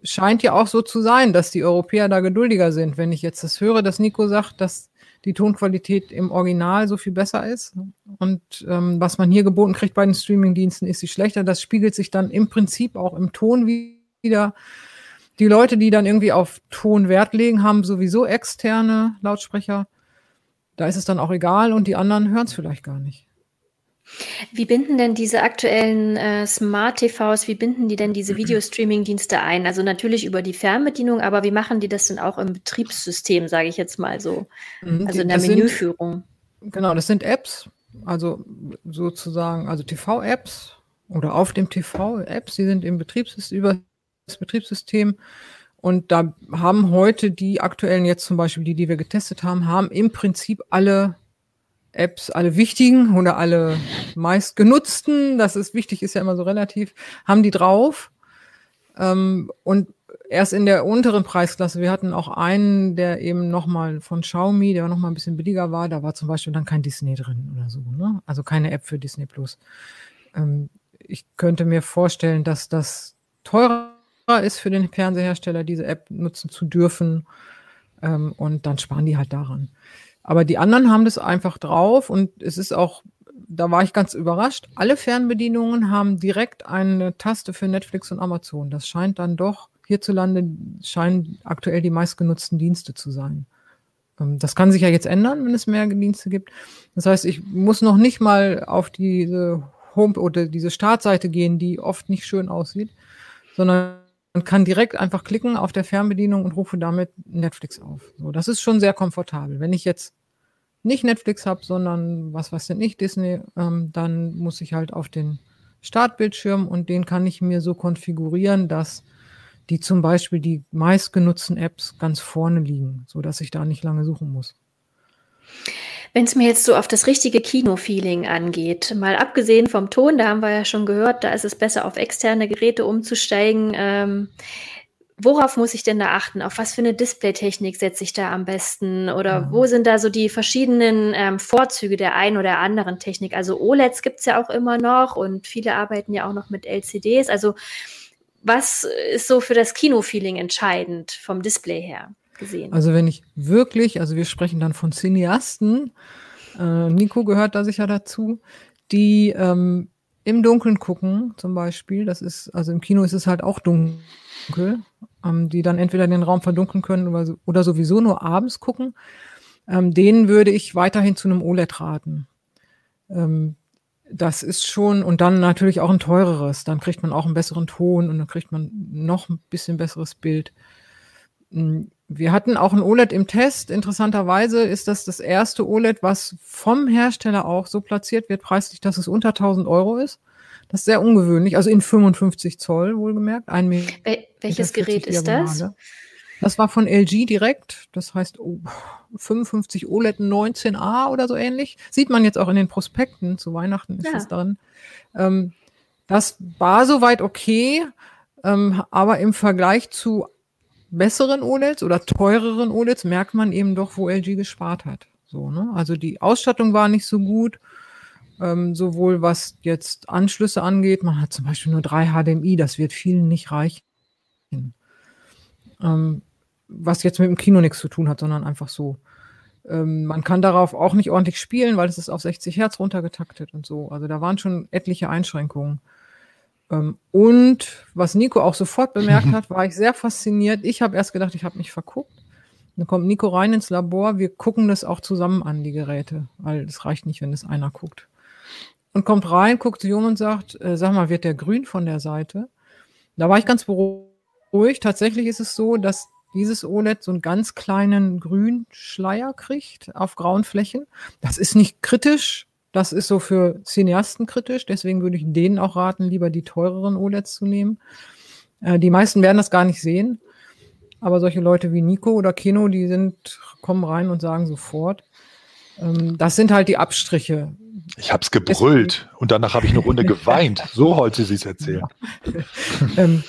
S4: scheint ja auch so zu sein, dass die Europäer da geduldiger sind. Wenn ich jetzt das höre, dass Nico sagt, dass die Tonqualität im Original so viel besser ist und ähm, was man hier geboten kriegt bei den Streamingdiensten ist sie schlechter. Das spiegelt sich dann im Prinzip auch im Ton wieder. Die Leute, die dann irgendwie auf Ton Wert legen, haben sowieso externe Lautsprecher. Da ist es dann auch egal und die anderen hören es vielleicht gar nicht.
S1: Wie binden denn diese aktuellen äh, Smart-TVs, wie binden die denn diese Videostreaming-Dienste ein? Also natürlich über die Fernbedienung, aber wie machen die das denn auch im Betriebssystem, sage ich jetzt mal so? Mhm, also in der das Menüführung.
S4: Sind, genau, das sind Apps, also sozusagen, also TV-Apps oder auf dem TV-Apps, die sind im Betriebssystem, über das Betriebssystem. Und da haben heute die aktuellen, jetzt zum Beispiel die, die wir getestet haben, haben im Prinzip alle Apps, alle wichtigen oder alle meistgenutzten, das ist wichtig, ist ja immer so relativ, haben die drauf. Ähm, und erst in der unteren Preisklasse, wir hatten auch einen, der eben nochmal von Xiaomi, der nochmal ein bisschen billiger war, da war zum Beispiel dann kein Disney drin oder so, ne? Also keine App für Disney Plus. Ähm, ich könnte mir vorstellen, dass das teurer ist für den Fernsehersteller, diese App nutzen zu dürfen. Ähm, und dann sparen die halt daran. Aber die anderen haben das einfach drauf und es ist auch, da war ich ganz überrascht, alle Fernbedienungen haben direkt eine Taste für Netflix und Amazon. Das scheint dann doch hierzulande, scheinen aktuell die meistgenutzten Dienste zu sein. Ähm, das kann sich ja jetzt ändern, wenn es mehr Dienste gibt. Das heißt, ich muss noch nicht mal auf diese Home oder diese Startseite gehen, die oft nicht schön aussieht, sondern und kann direkt einfach klicken auf der Fernbedienung und rufe damit Netflix auf. So, das ist schon sehr komfortabel. Wenn ich jetzt nicht Netflix habe, sondern was weiß denn nicht Disney, ähm, dann muss ich halt auf den Startbildschirm und den kann ich mir so konfigurieren, dass die zum Beispiel die meistgenutzten Apps ganz vorne liegen, so dass ich da nicht lange suchen muss.
S1: Wenn es mir jetzt so auf das richtige Kino-Feeling angeht, mal abgesehen vom Ton, da haben wir ja schon gehört, da ist es besser, auf externe Geräte umzusteigen. Ähm, worauf muss ich denn da achten? Auf was für eine Displaytechnik setze ich da am besten? Oder mhm. wo sind da so die verschiedenen ähm, Vorzüge der einen oder anderen Technik? Also OLEDs gibt es ja auch immer noch und viele arbeiten ja auch noch mit LCDs. Also was ist so für das Kino-Feeling entscheidend vom Display her? Gesehen.
S4: Also wenn ich wirklich, also wir sprechen dann von Cineasten, äh, Nico gehört da sicher dazu, die ähm, im Dunkeln gucken, zum Beispiel. Das ist, also im Kino ist es halt auch dunkel, ähm, die dann entweder den Raum verdunkeln können oder, oder sowieso nur abends gucken. Ähm, denen würde ich weiterhin zu einem OLED raten. Ähm, das ist schon, und dann natürlich auch ein teureres. Dann kriegt man auch einen besseren Ton und dann kriegt man noch ein bisschen besseres Bild. Wir hatten auch ein OLED im Test. Interessanterweise ist das das erste OLED, was vom Hersteller auch so platziert wird, preislich, dass es unter 1000 Euro ist. Das ist sehr ungewöhnlich, also in 55 Zoll wohlgemerkt. Ein Meter
S1: Wel welches Gerät ist das?
S4: Das war von LG direkt. Das heißt oh, 55 OLED 19a oder so ähnlich. Sieht man jetzt auch in den Prospekten. Zu Weihnachten ist ja. das drin. Ähm, das war soweit okay, ähm, aber im Vergleich zu besseren OLEDs oder teureren OLEDs merkt man eben doch, wo LG gespart hat. So, ne? Also die Ausstattung war nicht so gut, ähm, sowohl was jetzt Anschlüsse angeht. Man hat zum Beispiel nur drei HDMI, das wird vielen nicht reichen. Ähm, was jetzt mit dem Kino nichts zu tun hat, sondern einfach so. Ähm, man kann darauf auch nicht ordentlich spielen, weil es ist auf 60 Hertz runtergetaktet und so. Also da waren schon etliche Einschränkungen. Ähm, und was Nico auch sofort bemerkt hat, war ich sehr fasziniert. Ich habe erst gedacht, ich habe mich verguckt. Dann kommt Nico rein ins Labor. Wir gucken das auch zusammen an, die Geräte, weil es reicht nicht, wenn es einer guckt. Und kommt rein, guckt sich um und sagt, äh, sag mal, wird der grün von der Seite? Da war ich ganz beruhigt. Tatsächlich ist es so, dass dieses OLED so einen ganz kleinen Grünschleier kriegt auf grauen Flächen. Das ist nicht kritisch, das ist so für Cineasten kritisch, deswegen würde ich denen auch raten, lieber die teureren OLEDs zu nehmen. Äh, die meisten werden das gar nicht sehen, aber solche Leute wie Nico oder Kino, die sind, kommen rein und sagen sofort. Ähm, das sind halt die Abstriche.
S5: Ich habe es gebrüllt und danach habe ich eine Runde geweint. So wollte sie es erzählen.
S4: ähm,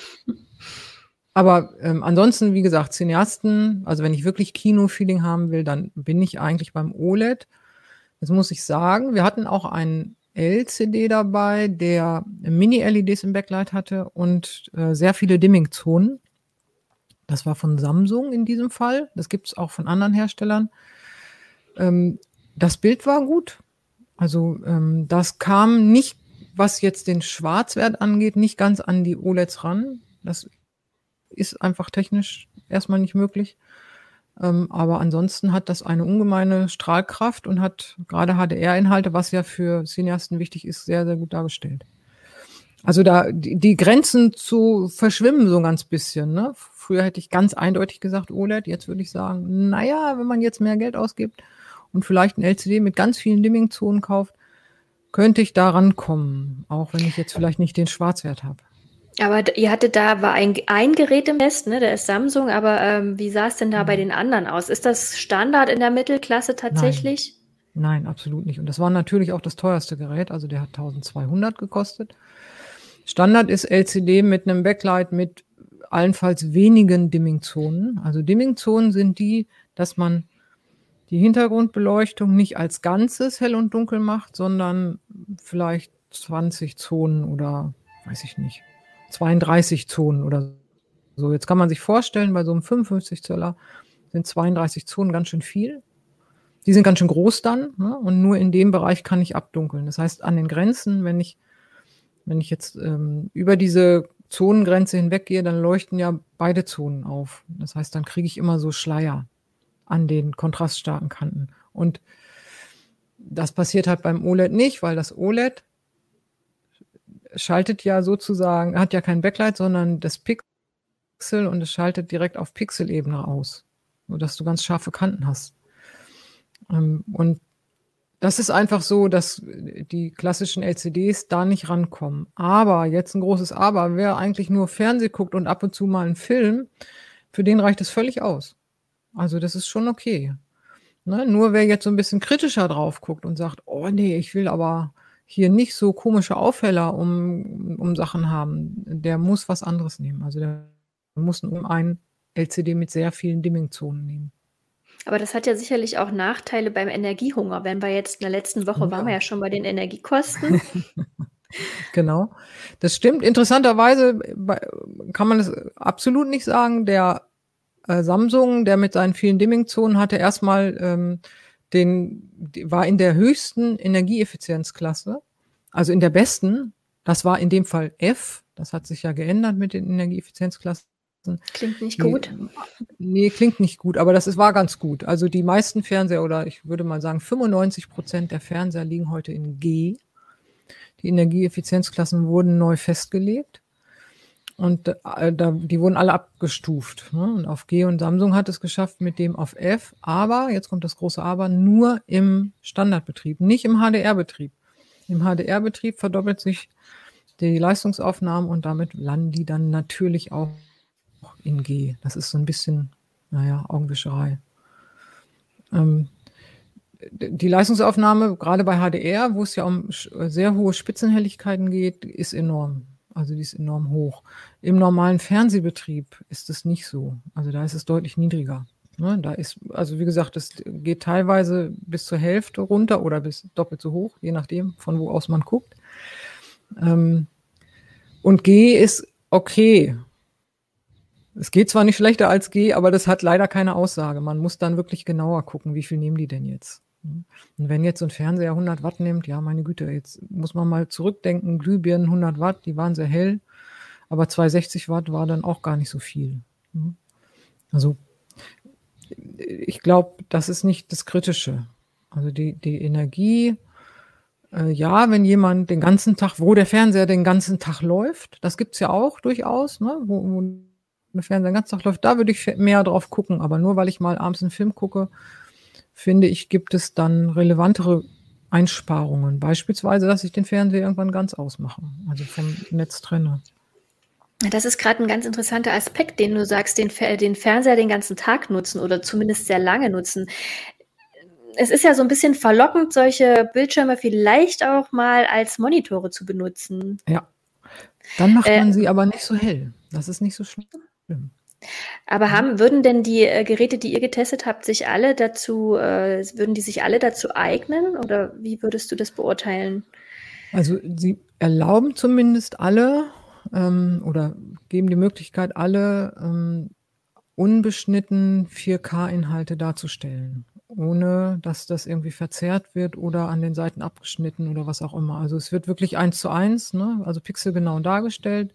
S4: aber ähm, ansonsten, wie gesagt, Cineasten, also wenn ich wirklich Kino-Feeling haben will, dann bin ich eigentlich beim OLED. Das muss ich sagen. Wir hatten auch einen LCD dabei, der Mini-LEDs im Backlight hatte und äh, sehr viele Dimming-Zonen. Das war von Samsung in diesem Fall. Das gibt es auch von anderen Herstellern. Ähm, das Bild war gut. Also ähm, das kam nicht, was jetzt den Schwarzwert angeht, nicht ganz an die OLEDs ran. Das ist einfach technisch erstmal nicht möglich. Ähm, aber ansonsten hat das eine ungemeine Strahlkraft und hat gerade HDR-Inhalte, was ja für Cineasten wichtig ist, sehr, sehr gut dargestellt. Also da die, Grenzen zu verschwimmen so ein ganz bisschen. Ne? Früher hätte ich ganz eindeutig gesagt OLED, jetzt würde ich sagen, naja, wenn man jetzt mehr Geld ausgibt und vielleicht ein LCD mit ganz vielen Dimming-Zonen kauft, könnte ich da rankommen, auch wenn ich jetzt vielleicht nicht den Schwarzwert habe.
S1: Aber ihr hattet da, war ein, ein Gerät im Test, ne? Der ist Samsung, aber ähm, wie sah es denn da bei mhm. den anderen aus? Ist das Standard in der Mittelklasse tatsächlich?
S4: Nein. Nein, absolut nicht. Und das war natürlich auch das teuerste Gerät, also der hat 1200 gekostet. Standard ist LCD mit einem Backlight mit allenfalls wenigen Dimming-Zonen. Also Dimming-Zonen sind die, dass man die Hintergrundbeleuchtung nicht als Ganzes hell und dunkel macht, sondern vielleicht 20 Zonen oder weiß ich nicht, 32 Zonen oder so. Jetzt kann man sich vorstellen, bei so einem 55 Zöller sind 32 Zonen ganz schön viel. Die sind ganz schön groß dann ne? und nur in dem Bereich kann ich abdunkeln. Das heißt, an den Grenzen, wenn ich, wenn ich jetzt ähm, über diese Zonengrenze hinweggehe, dann leuchten ja beide Zonen auf. Das heißt, dann kriege ich immer so Schleier an den kontraststarken Kanten. Und das passiert halt beim OLED nicht, weil das OLED schaltet ja sozusagen, hat ja kein Backlight, sondern das Pixel und es schaltet direkt auf Pixelebene aus, sodass du ganz scharfe Kanten hast. Ähm, und das ist einfach so, dass die klassischen LCDs da nicht rankommen. Aber jetzt ein großes Aber, wer eigentlich nur Fernseh guckt und ab und zu mal einen Film, für den reicht es völlig aus. Also das ist schon okay. Ne? Nur wer jetzt so ein bisschen kritischer drauf guckt und sagt, oh nee, ich will aber hier nicht so komische Aufheller um, um Sachen haben, der muss was anderes nehmen. Also der muss um ein LCD mit sehr vielen Dimming-Zonen nehmen.
S1: Aber das hat ja sicherlich auch Nachteile beim Energiehunger. Wenn wir jetzt in der letzten Woche ja. waren wir ja schon bei den Energiekosten.
S4: genau, das stimmt. Interessanterweise kann man es absolut nicht sagen. Der äh, Samsung, der mit seinen vielen Dimming-Zonen hatte erstmal ähm, den, war in der höchsten Energieeffizienzklasse, also in der besten, das war in dem Fall F, das hat sich ja geändert mit den Energieeffizienzklassen.
S1: Klingt nicht gut.
S4: Nee, klingt nicht gut, aber das ist, war ganz gut. Also die meisten Fernseher oder ich würde mal sagen 95 Prozent der Fernseher liegen heute in G. Die Energieeffizienzklassen wurden neu festgelegt. Und äh, da, die wurden alle abgestuft. Ne? Und auf G und Samsung hat es geschafft mit dem auf F, aber, jetzt kommt das große Aber, nur im Standardbetrieb, nicht im HDR-Betrieb. Im HDR-Betrieb verdoppelt sich die Leistungsaufnahme und damit landen die dann natürlich auch in G. Das ist so ein bisschen, naja, Augenwischerei. Ähm, die Leistungsaufnahme, gerade bei HDR, wo es ja um sehr hohe Spitzenhelligkeiten geht, ist enorm. Also die ist enorm hoch. Im normalen Fernsehbetrieb ist es nicht so. Also da ist es deutlich niedriger. Ne? Da ist, also wie gesagt, es geht teilweise bis zur Hälfte runter oder bis doppelt so hoch, je nachdem, von wo aus man guckt. Ähm, und G ist okay. Es geht zwar nicht schlechter als G, aber das hat leider keine Aussage. Man muss dann wirklich genauer gucken, wie viel nehmen die denn jetzt. Und wenn jetzt ein Fernseher 100 Watt nimmt, ja, meine Güte, jetzt muss man mal zurückdenken, Glühbirnen 100 Watt, die waren sehr hell, aber 260 Watt war dann auch gar nicht so viel. Also ich glaube, das ist nicht das Kritische. Also die, die Energie, äh, ja, wenn jemand den ganzen Tag, wo der Fernseher den ganzen Tag läuft, das gibt es ja auch durchaus, ne, wo, wo der Fernseher den ganzen Tag läuft, da würde ich mehr drauf gucken, aber nur weil ich mal abends einen Film gucke, finde ich, gibt es dann relevantere Einsparungen. Beispielsweise, dass ich den Fernseher irgendwann ganz ausmache, also vom Netz trenne.
S1: Das ist gerade ein ganz interessanter Aspekt, den du sagst, den, den Fernseher den ganzen Tag nutzen oder zumindest sehr lange nutzen. Es ist ja so ein bisschen verlockend, solche Bildschirme vielleicht auch mal als Monitore zu benutzen.
S4: Ja. Dann macht äh, man sie aber nicht so hell. Das ist nicht so schlimm.
S1: Aber haben, würden denn die äh, Geräte, die ihr getestet habt, sich alle dazu, äh, würden die sich alle dazu eignen oder wie würdest du das beurteilen?
S4: Also sie erlauben zumindest alle ähm, oder geben die Möglichkeit, alle ähm, unbeschnitten 4K-Inhalte darzustellen, ohne dass das irgendwie verzerrt wird oder an den Seiten abgeschnitten oder was auch immer. Also es wird wirklich eins zu eins, ne? also pixelgenau dargestellt.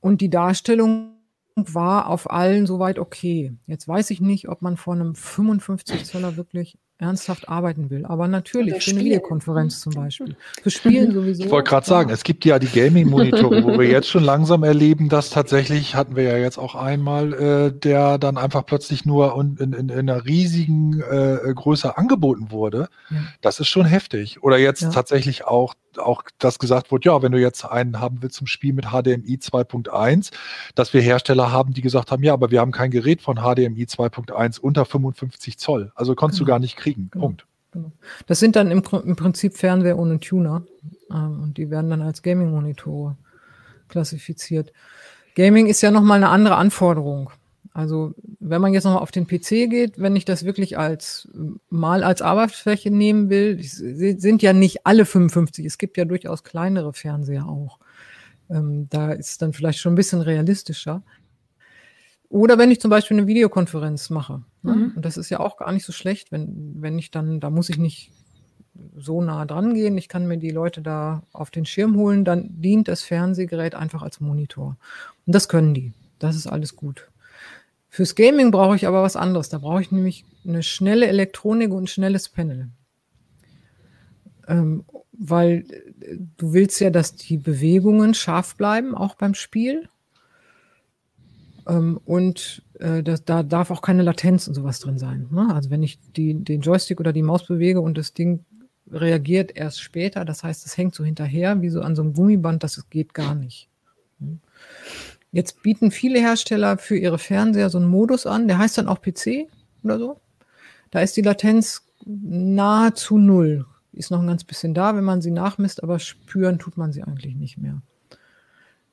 S4: Und die Darstellung war auf allen soweit okay. Jetzt weiß ich nicht, ob man vor einem 55 Zoller wirklich ernsthaft arbeiten will. Aber natürlich, für eine Videokonferenz zum Beispiel. Für Spielen sowieso.
S5: Ich wollte gerade sagen, es gibt ja die Gaming-Monitore, wo wir jetzt schon langsam erleben, dass tatsächlich, hatten wir ja jetzt auch einmal, äh, der dann einfach plötzlich nur in, in, in einer riesigen äh, Größe angeboten wurde. Ja. Das ist schon heftig. Oder jetzt ja. tatsächlich auch auch das gesagt wurde, ja, wenn du jetzt einen haben willst zum Spiel mit HDMI 2.1, dass wir Hersteller haben, die gesagt haben, ja, aber wir haben kein Gerät von HDMI 2.1 unter 55 Zoll. Also konntest genau. du gar nicht kriegen. Genau. Punkt.
S4: Genau. Das sind dann im, im, Prinzip Fernseher ohne Tuner ähm, und die werden dann als Gaming-Monitore klassifiziert. Gaming ist ja nochmal eine andere Anforderung. Also wenn man jetzt nochmal auf den PC geht, wenn ich das wirklich als mal als Arbeitsfläche nehmen will, sind ja nicht alle 55. Es gibt ja durchaus kleinere Fernseher auch. Ähm, da ist dann vielleicht schon ein bisschen realistischer. Oder wenn ich zum Beispiel eine Videokonferenz mache. Ne? Mhm. Und das ist ja auch gar nicht so schlecht, wenn, wenn ich dann, da muss ich nicht so nah dran gehen. Ich kann mir die Leute da auf den Schirm holen, dann dient das Fernsehgerät einfach als Monitor. Und das können die. Das ist alles gut. Fürs Gaming brauche ich aber was anderes. Da brauche ich nämlich eine schnelle Elektronik und ein schnelles Panel. Ähm, weil äh, du willst ja, dass die Bewegungen scharf bleiben, auch beim Spiel. Ähm, und äh, das, da darf auch keine Latenz und sowas drin sein. Ne? Also wenn ich die, den Joystick oder die Maus bewege und das Ding reagiert erst später, das heißt, es hängt so hinterher, wie so an so einem Gummiband, das geht gar nicht. Jetzt bieten viele Hersteller für ihre Fernseher so einen Modus an, der heißt dann auch PC oder so. Da ist die Latenz nahezu null. Ist noch ein ganz bisschen da, wenn man sie nachmisst, aber spüren tut man sie eigentlich nicht mehr.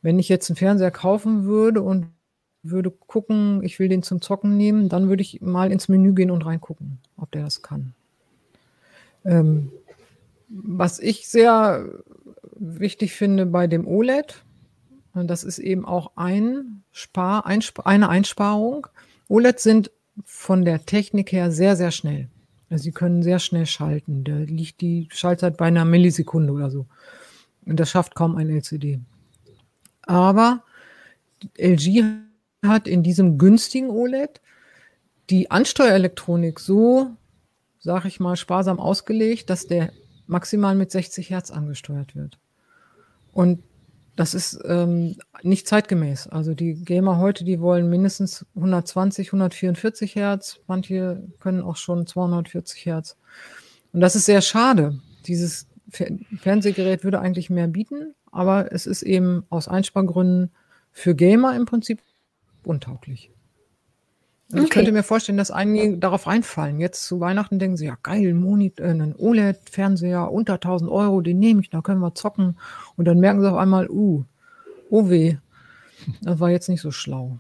S4: Wenn ich jetzt einen Fernseher kaufen würde und würde gucken, ich will den zum Zocken nehmen, dann würde ich mal ins Menü gehen und reingucken, ob der das kann. Ähm, was ich sehr wichtig finde bei dem OLED, und das ist eben auch ein Spar, Einsp eine Einsparung. OLEDs sind von der Technik her sehr, sehr schnell. Also sie können sehr schnell schalten. Da liegt die Schaltzeit bei einer Millisekunde oder so. Und das schafft kaum ein LCD. Aber LG hat in diesem günstigen OLED die Ansteuerelektronik so, sag ich mal, sparsam ausgelegt, dass der maximal mit 60 Hertz angesteuert wird. Und das ist ähm, nicht zeitgemäß. Also die Gamer heute, die wollen mindestens 120, 144 Hertz. Manche können auch schon 240 Hertz. Und das ist sehr schade. Dieses Fernsehgerät würde eigentlich mehr bieten, aber es ist eben aus Einspargründen für Gamer im Prinzip untauglich. Okay. Ich könnte mir vorstellen, dass einige darauf einfallen. Jetzt zu Weihnachten denken sie, ja geil, Monitor, äh, einen OLED-Fernseher unter 1000 Euro, den nehme ich, da können wir zocken. Und dann merken sie auf einmal, uh, oh weh, das war jetzt nicht so schlau.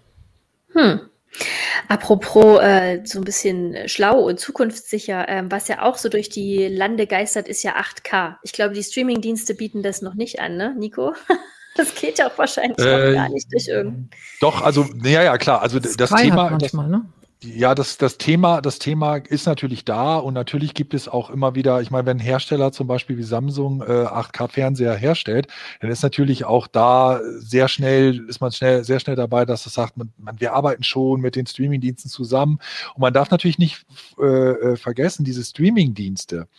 S1: Hm. Apropos äh, so ein bisschen schlau und zukunftssicher, ähm, was ja auch so durch die Lande geistert, ist ja 8K. Ich glaube, die Streaming-Dienste bieten das noch nicht an, ne, Nico? Das geht ja auch wahrscheinlich äh, gar nicht durch irgendeinen.
S5: Doch, also, ja, ja, klar. Also das, das Thema. Manchmal, das, ne? Ja, das, das, Thema, das Thema ist natürlich da und natürlich gibt es auch immer wieder, ich meine, wenn ein Hersteller zum Beispiel wie Samsung äh, 8K-Fernseher herstellt, dann ist natürlich auch da sehr schnell, ist man schnell, sehr schnell dabei, dass es sagt, man, man, wir arbeiten schon mit den Streamingdiensten zusammen. Und man darf natürlich nicht äh, äh vergessen, diese Streamingdienste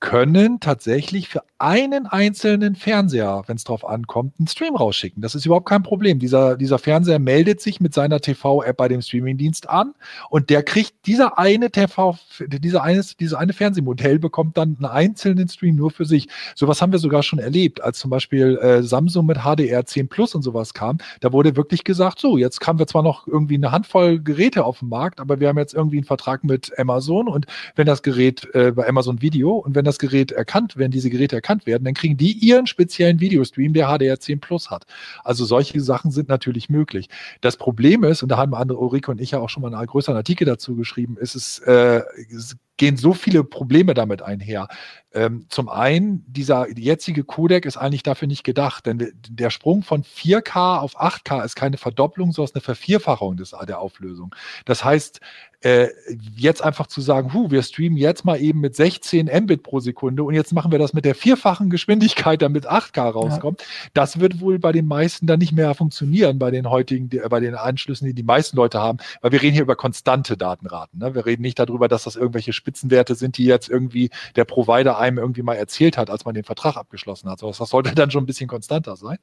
S5: können tatsächlich für einen einzelnen Fernseher, wenn es drauf ankommt, einen Stream rausschicken. Das ist überhaupt kein Problem. Dieser, dieser Fernseher meldet sich mit seiner TV-App bei dem Streamingdienst an Und der kriegt dieser eine TV, dieser eines, diese eine Fernsehmodell bekommt dann einen einzelnen Stream nur für sich. Sowas haben wir sogar schon erlebt, als zum Beispiel äh, Samsung mit HDR 10 Plus und sowas kam. Da wurde wirklich gesagt, so, jetzt haben wir zwar noch irgendwie eine Handvoll Geräte auf dem Markt, aber wir haben jetzt irgendwie einen Vertrag mit Amazon und wenn das Gerät äh, bei Amazon Video und wenn das Gerät erkannt, wenn diese Geräte erkannt werden, dann kriegen die ihren speziellen Videostream, der HDR 10 Plus hat. Also solche Sachen sind natürlich möglich. Das Problem ist, und da haben andere Ulrike und ich ja auch schon mal einen größeren Artikel dazu geschrieben, ist es, äh, es gehen so viele Probleme damit einher. Ähm, zum einen, dieser jetzige Codec ist eigentlich dafür nicht gedacht, denn der Sprung von 4K auf 8K ist keine Verdopplung, sondern eine Vervierfachung des, der Auflösung. Das heißt, äh, jetzt einfach zu sagen, hu, wir streamen jetzt mal eben mit 16 Mbit pro Sekunde und jetzt machen wir das mit der vierfachen Geschwindigkeit, damit 8K rauskommt, ja. das wird wohl bei den meisten dann nicht mehr funktionieren, bei den heutigen, die, bei den Anschlüssen, die die meisten Leute haben, weil wir reden hier über konstante Datenraten. Ne? Wir reden nicht darüber, dass das irgendwelche Spitzenwerte sind, die jetzt irgendwie der Provider einem irgendwie mal erzählt hat, als man den Vertrag abgeschlossen hat. So, das sollte dann schon ein bisschen konstanter sein.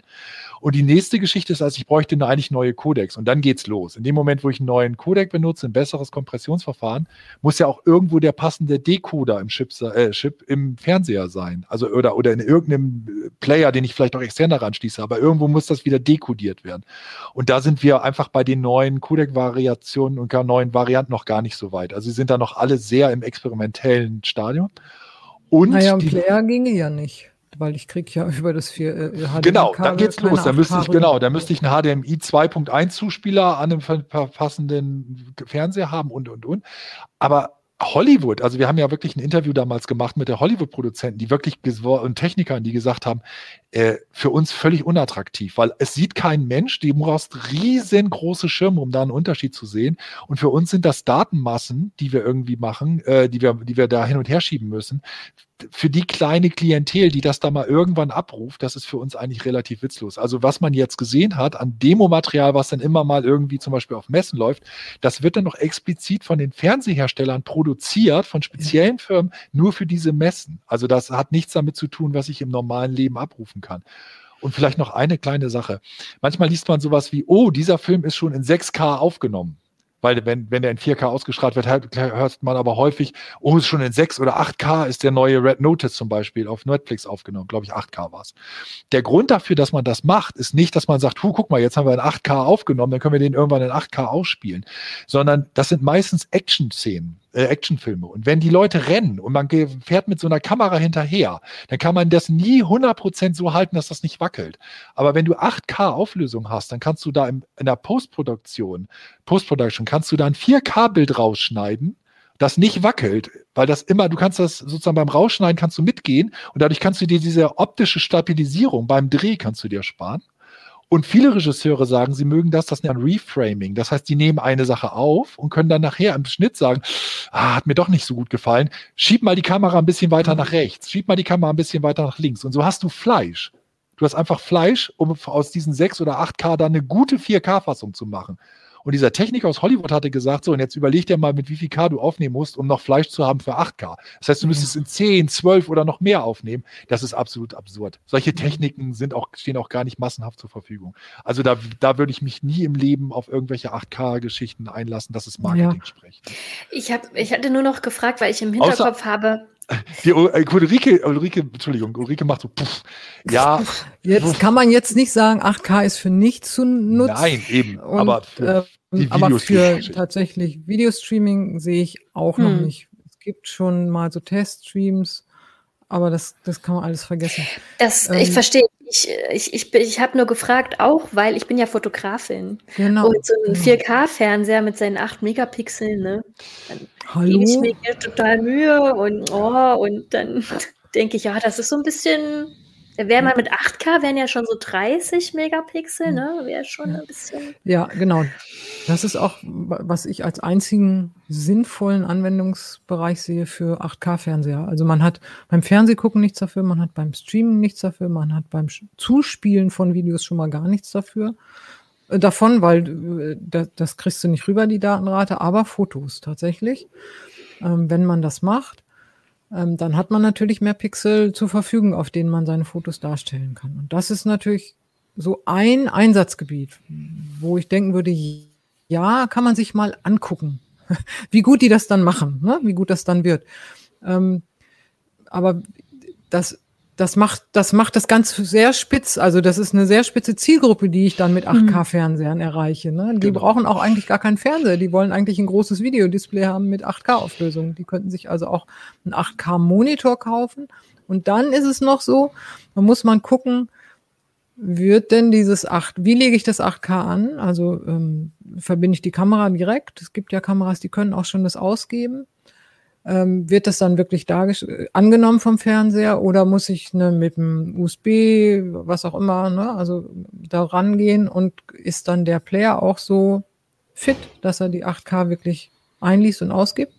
S5: Und die nächste Geschichte ist, also ich bräuchte eigentlich neue Codecs und dann geht's los. In dem Moment, wo ich einen neuen Codec benutze, ein besseres Kompressionsverfahren, Kompressionsverfahren, muss ja auch irgendwo der passende Decoder im Chip, äh, Chip im Fernseher sein. Also oder, oder in irgendeinem Player, den ich vielleicht auch extern daran schließe, aber irgendwo muss das wieder dekodiert werden. Und da sind wir einfach bei den neuen Codec-Variationen und gar neuen Varianten noch gar nicht so weit. Also sie sind da noch alle sehr im experimentellen Stadium.
S4: Und naja, ein Player ginge ja nicht weil ich kriege ja über das 4 äh,
S5: HDMI Genau, dann geht's los. Da müsste ich genau, da müsste ich einen HDMI 2.1 Zuspieler an einem passenden Fernseher haben und und und. Aber Hollywood, also wir haben ja wirklich ein Interview damals gemacht mit der Hollywood-Produzenten, die wirklich und Technikern, die gesagt haben, äh, für uns völlig unattraktiv, weil es sieht kein Mensch, du brauchst riesengroße Schirme, um da einen Unterschied zu sehen. Und für uns sind das Datenmassen, die wir irgendwie machen, äh, die wir, die wir da hin und her schieben müssen. Für die kleine Klientel, die das da mal irgendwann abruft, das ist für uns eigentlich relativ witzlos. Also was man jetzt gesehen hat an Demomaterial, was dann immer mal irgendwie zum Beispiel auf Messen läuft, das wird dann noch explizit von den Fernseherstellern produziert, von speziellen Firmen, nur für diese Messen. Also das hat nichts damit zu tun, was ich im normalen Leben abrufen kann. Und vielleicht noch eine kleine Sache. Manchmal liest man sowas wie, oh, dieser Film ist schon in 6K aufgenommen. Weil wenn, wenn der in 4K ausgestrahlt wird, hört man aber häufig, oh, ist schon in 6 oder 8K ist der neue Red Notice zum Beispiel auf Netflix aufgenommen. Glaube ich, 8K war es. Der Grund dafür, dass man das macht, ist nicht, dass man sagt, hu, guck mal, jetzt haben wir in 8K aufgenommen, dann können wir den irgendwann in 8K ausspielen. Sondern das sind meistens Action-Szenen äh, Actionfilme. Und wenn die Leute rennen und man fährt mit so einer Kamera hinterher, dann kann man das nie 100% so halten, dass das nicht wackelt. Aber wenn du 8K Auflösung hast, dann kannst du da in, in der Postproduktion, Postproduction, kannst du da ein 4K-Bild rausschneiden, das nicht wackelt, weil das immer, du kannst das sozusagen beim Rausschneiden kannst du mitgehen und dadurch kannst du dir diese optische Stabilisierung beim Dreh kannst du dir sparen. Und viele Regisseure sagen, sie mögen das, das nennt man Reframing. Das heißt, die nehmen eine Sache auf und können dann nachher im Schnitt sagen, ah, hat mir doch nicht so gut gefallen. Schieb mal die Kamera ein bisschen weiter nach rechts. Schieb mal die Kamera ein bisschen weiter nach links. Und so hast du Fleisch. Du hast einfach Fleisch, um aus diesen 6 oder 8K dann eine gute 4K-Fassung zu machen. Und dieser Techniker aus Hollywood hatte gesagt, so, und jetzt überleg dir mal, mit wie viel K du aufnehmen musst, um noch Fleisch zu haben für 8K. Das heißt, du müsstest in 10, 12 oder noch mehr aufnehmen. Das ist absolut absurd. Solche Techniken sind auch, stehen auch gar nicht massenhaft zur Verfügung. Also da, da würde ich mich nie im Leben auf irgendwelche 8K-Geschichten einlassen. Das ist Marketing sprechen.
S1: Ich, hab, ich hatte nur noch gefragt, weil ich im Hinterkopf Außer, habe,
S5: die äh, Ulrike, Ulrike, Entschuldigung, Ulrike macht so, puff, ja.
S4: Jetzt puff. kann man jetzt nicht sagen, 8K ist für nichts zu nutzen.
S5: Nein, eben, Und, aber für,
S4: äh, aber für tatsächlich Videostreaming sehe ich auch hm. noch nicht. Es gibt schon mal so Teststreams, aber das, das kann man alles vergessen.
S1: Das, ähm, ich verstehe. Ich, ich, ich, ich habe nur gefragt, auch weil ich bin ja Fotografin. Genau. Und so ein 4K-Fernseher genau. mit seinen 8 Megapixeln, ne? Dann Hallo? ich mir total Mühe und oh, und dann denke ich, ja, das ist so ein bisschen Wäre mal mit 8K, wären ja schon so 30 Megapixel, ne? Wäre schon ein bisschen.
S4: Ja, genau. Das ist auch, was ich als einzigen sinnvollen Anwendungsbereich sehe für 8K-Fernseher. Also man hat beim Fernsehgucken nichts dafür, man hat beim Streamen nichts dafür, man hat beim Zuspielen von Videos schon mal gar nichts dafür. Äh, davon, weil äh, das kriegst du nicht rüber, die Datenrate, aber Fotos tatsächlich. Ähm, wenn man das macht, ähm, dann hat man natürlich mehr Pixel zur Verfügung, auf denen man seine Fotos darstellen kann. Und das ist natürlich so ein Einsatzgebiet, wo ich denken würde, ja, kann man sich mal angucken. wie gut die das dann machen, ne? wie gut das dann wird. Ähm, aber das, das macht, das macht das Ganze sehr spitz. Also das ist eine sehr spitze Zielgruppe, die ich dann mit 8K-Fernsehern mhm. erreiche. Ne? Die genau. brauchen auch eigentlich gar keinen Fernseher. Die wollen eigentlich ein großes Videodisplay haben mit 8K-Auflösung. Die könnten sich also auch einen 8K-Monitor kaufen. Und dann ist es noch so, man muss man gucken, wird denn dieses 8, wie lege ich das 8K an? Also ähm, verbinde ich die Kamera direkt? Es gibt ja Kameras, die können auch schon das ausgeben. Ähm, wird das dann wirklich angenommen vom Fernseher oder muss ich ne, mit dem USB, was auch immer, ne, also da rangehen und ist dann der Player auch so fit, dass er die 8K wirklich einliest und ausgibt?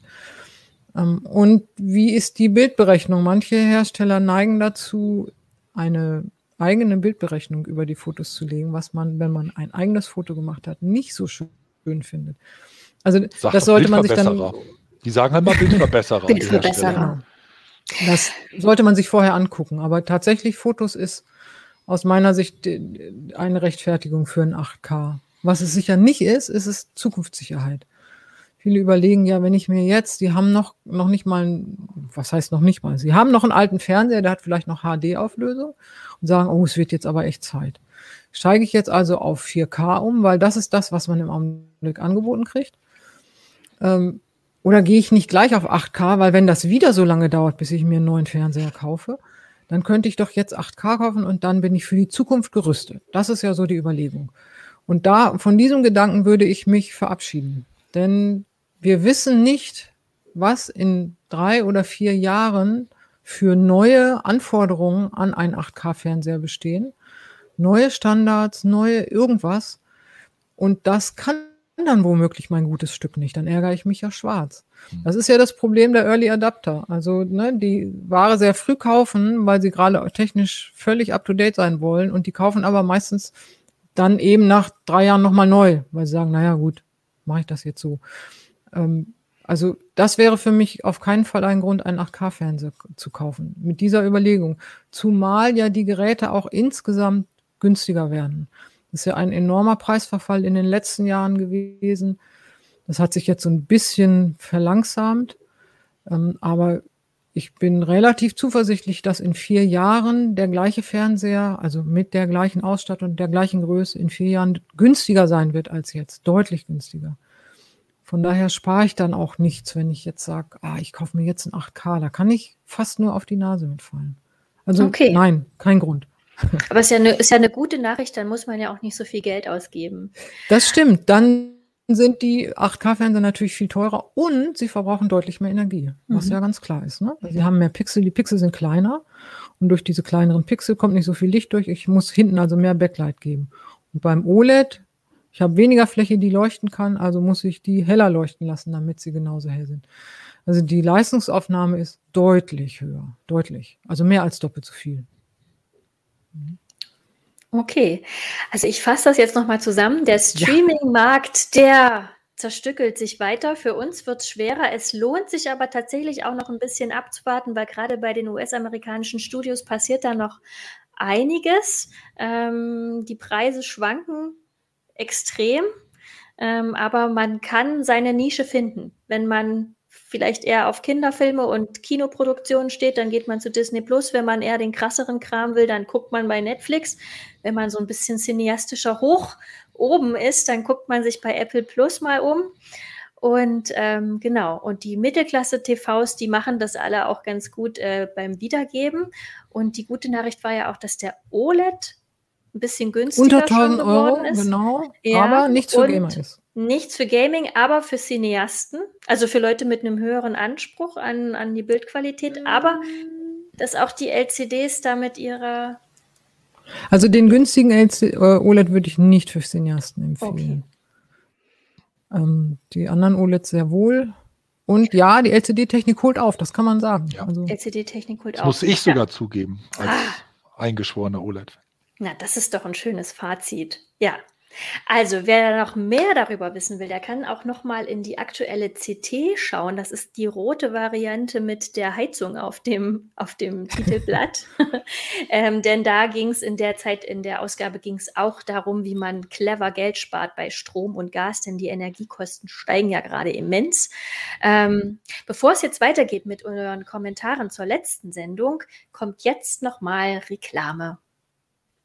S4: Ähm, und wie ist die Bildberechnung? Manche Hersteller neigen dazu, eine eigene Bildberechnung über die Fotos zu legen, was man, wenn man ein eigenes Foto gemacht hat, nicht so schön findet. Also Sag das sollte man sich dann.
S5: Die sagen halt mal Bildverbesserer.
S1: Bildverbesserer.
S4: Das sollte man sich vorher angucken. Aber tatsächlich Fotos ist aus meiner Sicht eine Rechtfertigung für ein 8K. Was es sicher nicht ist, ist es Zukunftssicherheit. Viele überlegen ja, wenn ich mir jetzt, die haben noch, noch nicht mal, was heißt noch nicht mal, sie haben noch einen alten Fernseher, der hat vielleicht noch HD-Auflösung und sagen, oh, es wird jetzt aber echt Zeit. Steige ich jetzt also auf 4K um, weil das ist das, was man im Augenblick angeboten kriegt? Ähm, oder gehe ich nicht gleich auf 8K, weil wenn das wieder so lange dauert, bis ich mir einen neuen Fernseher kaufe, dann könnte ich doch jetzt 8K kaufen und dann bin ich für die Zukunft gerüstet. Das ist ja so die Überlegung. Und da, von diesem Gedanken würde ich mich verabschieden. Denn wir wissen nicht, was in drei oder vier Jahren für neue Anforderungen an einen 8K-Fernseher bestehen. Neue Standards, neue irgendwas. Und das kann dann womöglich mein gutes Stück nicht. Dann ärgere ich mich ja schwarz. Hm. Das ist ja das Problem der Early Adapter. Also ne, die Ware sehr früh kaufen, weil sie gerade technisch völlig up-to-date sein wollen. Und die kaufen aber meistens dann eben nach drei Jahren nochmal neu, weil sie sagen, naja gut, mache ich das jetzt so. Ähm, also das wäre für mich auf keinen Fall ein Grund, einen 8K-Fernseher zu kaufen. Mit dieser Überlegung. Zumal ja die Geräte auch insgesamt günstiger werden. Das ist ja ein enormer Preisverfall in den letzten Jahren gewesen. Das hat sich jetzt so ein bisschen verlangsamt. Ähm, aber ich bin relativ zuversichtlich, dass in vier Jahren der gleiche Fernseher, also mit der gleichen Ausstattung und der gleichen Größe, in vier Jahren günstiger sein wird als jetzt. Deutlich günstiger. Von daher spare ich dann auch nichts, wenn ich jetzt sage, ah, ich kaufe mir jetzt ein 8K. Da kann ich fast nur auf die Nase mitfallen. Also okay. nein, kein Grund.
S1: Aber es ist ja, eine, ist ja eine gute Nachricht, dann muss man ja auch nicht so viel Geld ausgeben.
S4: Das stimmt. Dann sind die 8K-Fernseher natürlich viel teurer und sie verbrauchen deutlich mehr Energie, was mhm. ja ganz klar ist. Ne? Sie haben mehr Pixel, die Pixel sind kleiner und durch diese kleineren Pixel kommt nicht so viel Licht durch. Ich muss hinten also mehr Backlight geben. Und beim OLED ich habe weniger Fläche, die leuchten kann, also muss ich die heller leuchten lassen, damit sie genauso hell sind. Also die Leistungsaufnahme ist deutlich höher, deutlich. Also mehr als doppelt so viel.
S1: Okay, also ich fasse das jetzt nochmal zusammen. Der Streaming-Markt, der zerstückelt sich weiter. Für uns wird es schwerer. Es lohnt sich aber tatsächlich auch noch ein bisschen abzuwarten, weil gerade bei den US-amerikanischen Studios passiert da noch einiges. Ähm, die Preise schwanken extrem, ähm, aber man kann seine Nische finden. Wenn man vielleicht eher auf Kinderfilme und Kinoproduktionen steht, dann geht man zu Disney Plus. Wenn man eher den krasseren Kram will, dann guckt man bei Netflix. Wenn man so ein bisschen cineastischer hoch oben ist, dann guckt man sich bei Apple Plus mal um. Und ähm, genau, und die Mittelklasse-TVs, die machen das alle auch ganz gut äh, beim Wiedergeben. Und die gute Nachricht war ja auch, dass der OLED ein bisschen günstiger
S4: Unter 1000 Euro, ist. genau, ja, aber nichts für Gamer ist.
S1: Nichts für Gaming, aber für Cineasten, also für Leute mit einem höheren Anspruch an, an die Bildqualität, aber dass auch die LCDs da mit ihrer.
S4: Also den günstigen LC, äh, OLED würde ich nicht für Cineasten empfehlen. Okay. Ähm, die anderen OLEDs sehr wohl. Und ja, die LCD-Technik holt auf, das kann man sagen.
S1: Ja. Also, LCD-Technik holt
S5: das auf. Muss ich sogar ja. zugeben, als ah. eingeschworener OLED.
S1: Na, das ist doch ein schönes Fazit. Ja. Also, wer noch mehr darüber wissen will, der kann auch noch mal in die aktuelle CT schauen. Das ist die rote Variante mit der Heizung auf dem, auf dem Titelblatt. ähm, denn da ging es in der Zeit, in der Ausgabe ging es auch darum, wie man clever Geld spart bei Strom und Gas, denn die Energiekosten steigen ja gerade immens. Ähm, bevor es jetzt weitergeht mit euren Kommentaren zur letzten Sendung, kommt jetzt noch mal Reklame.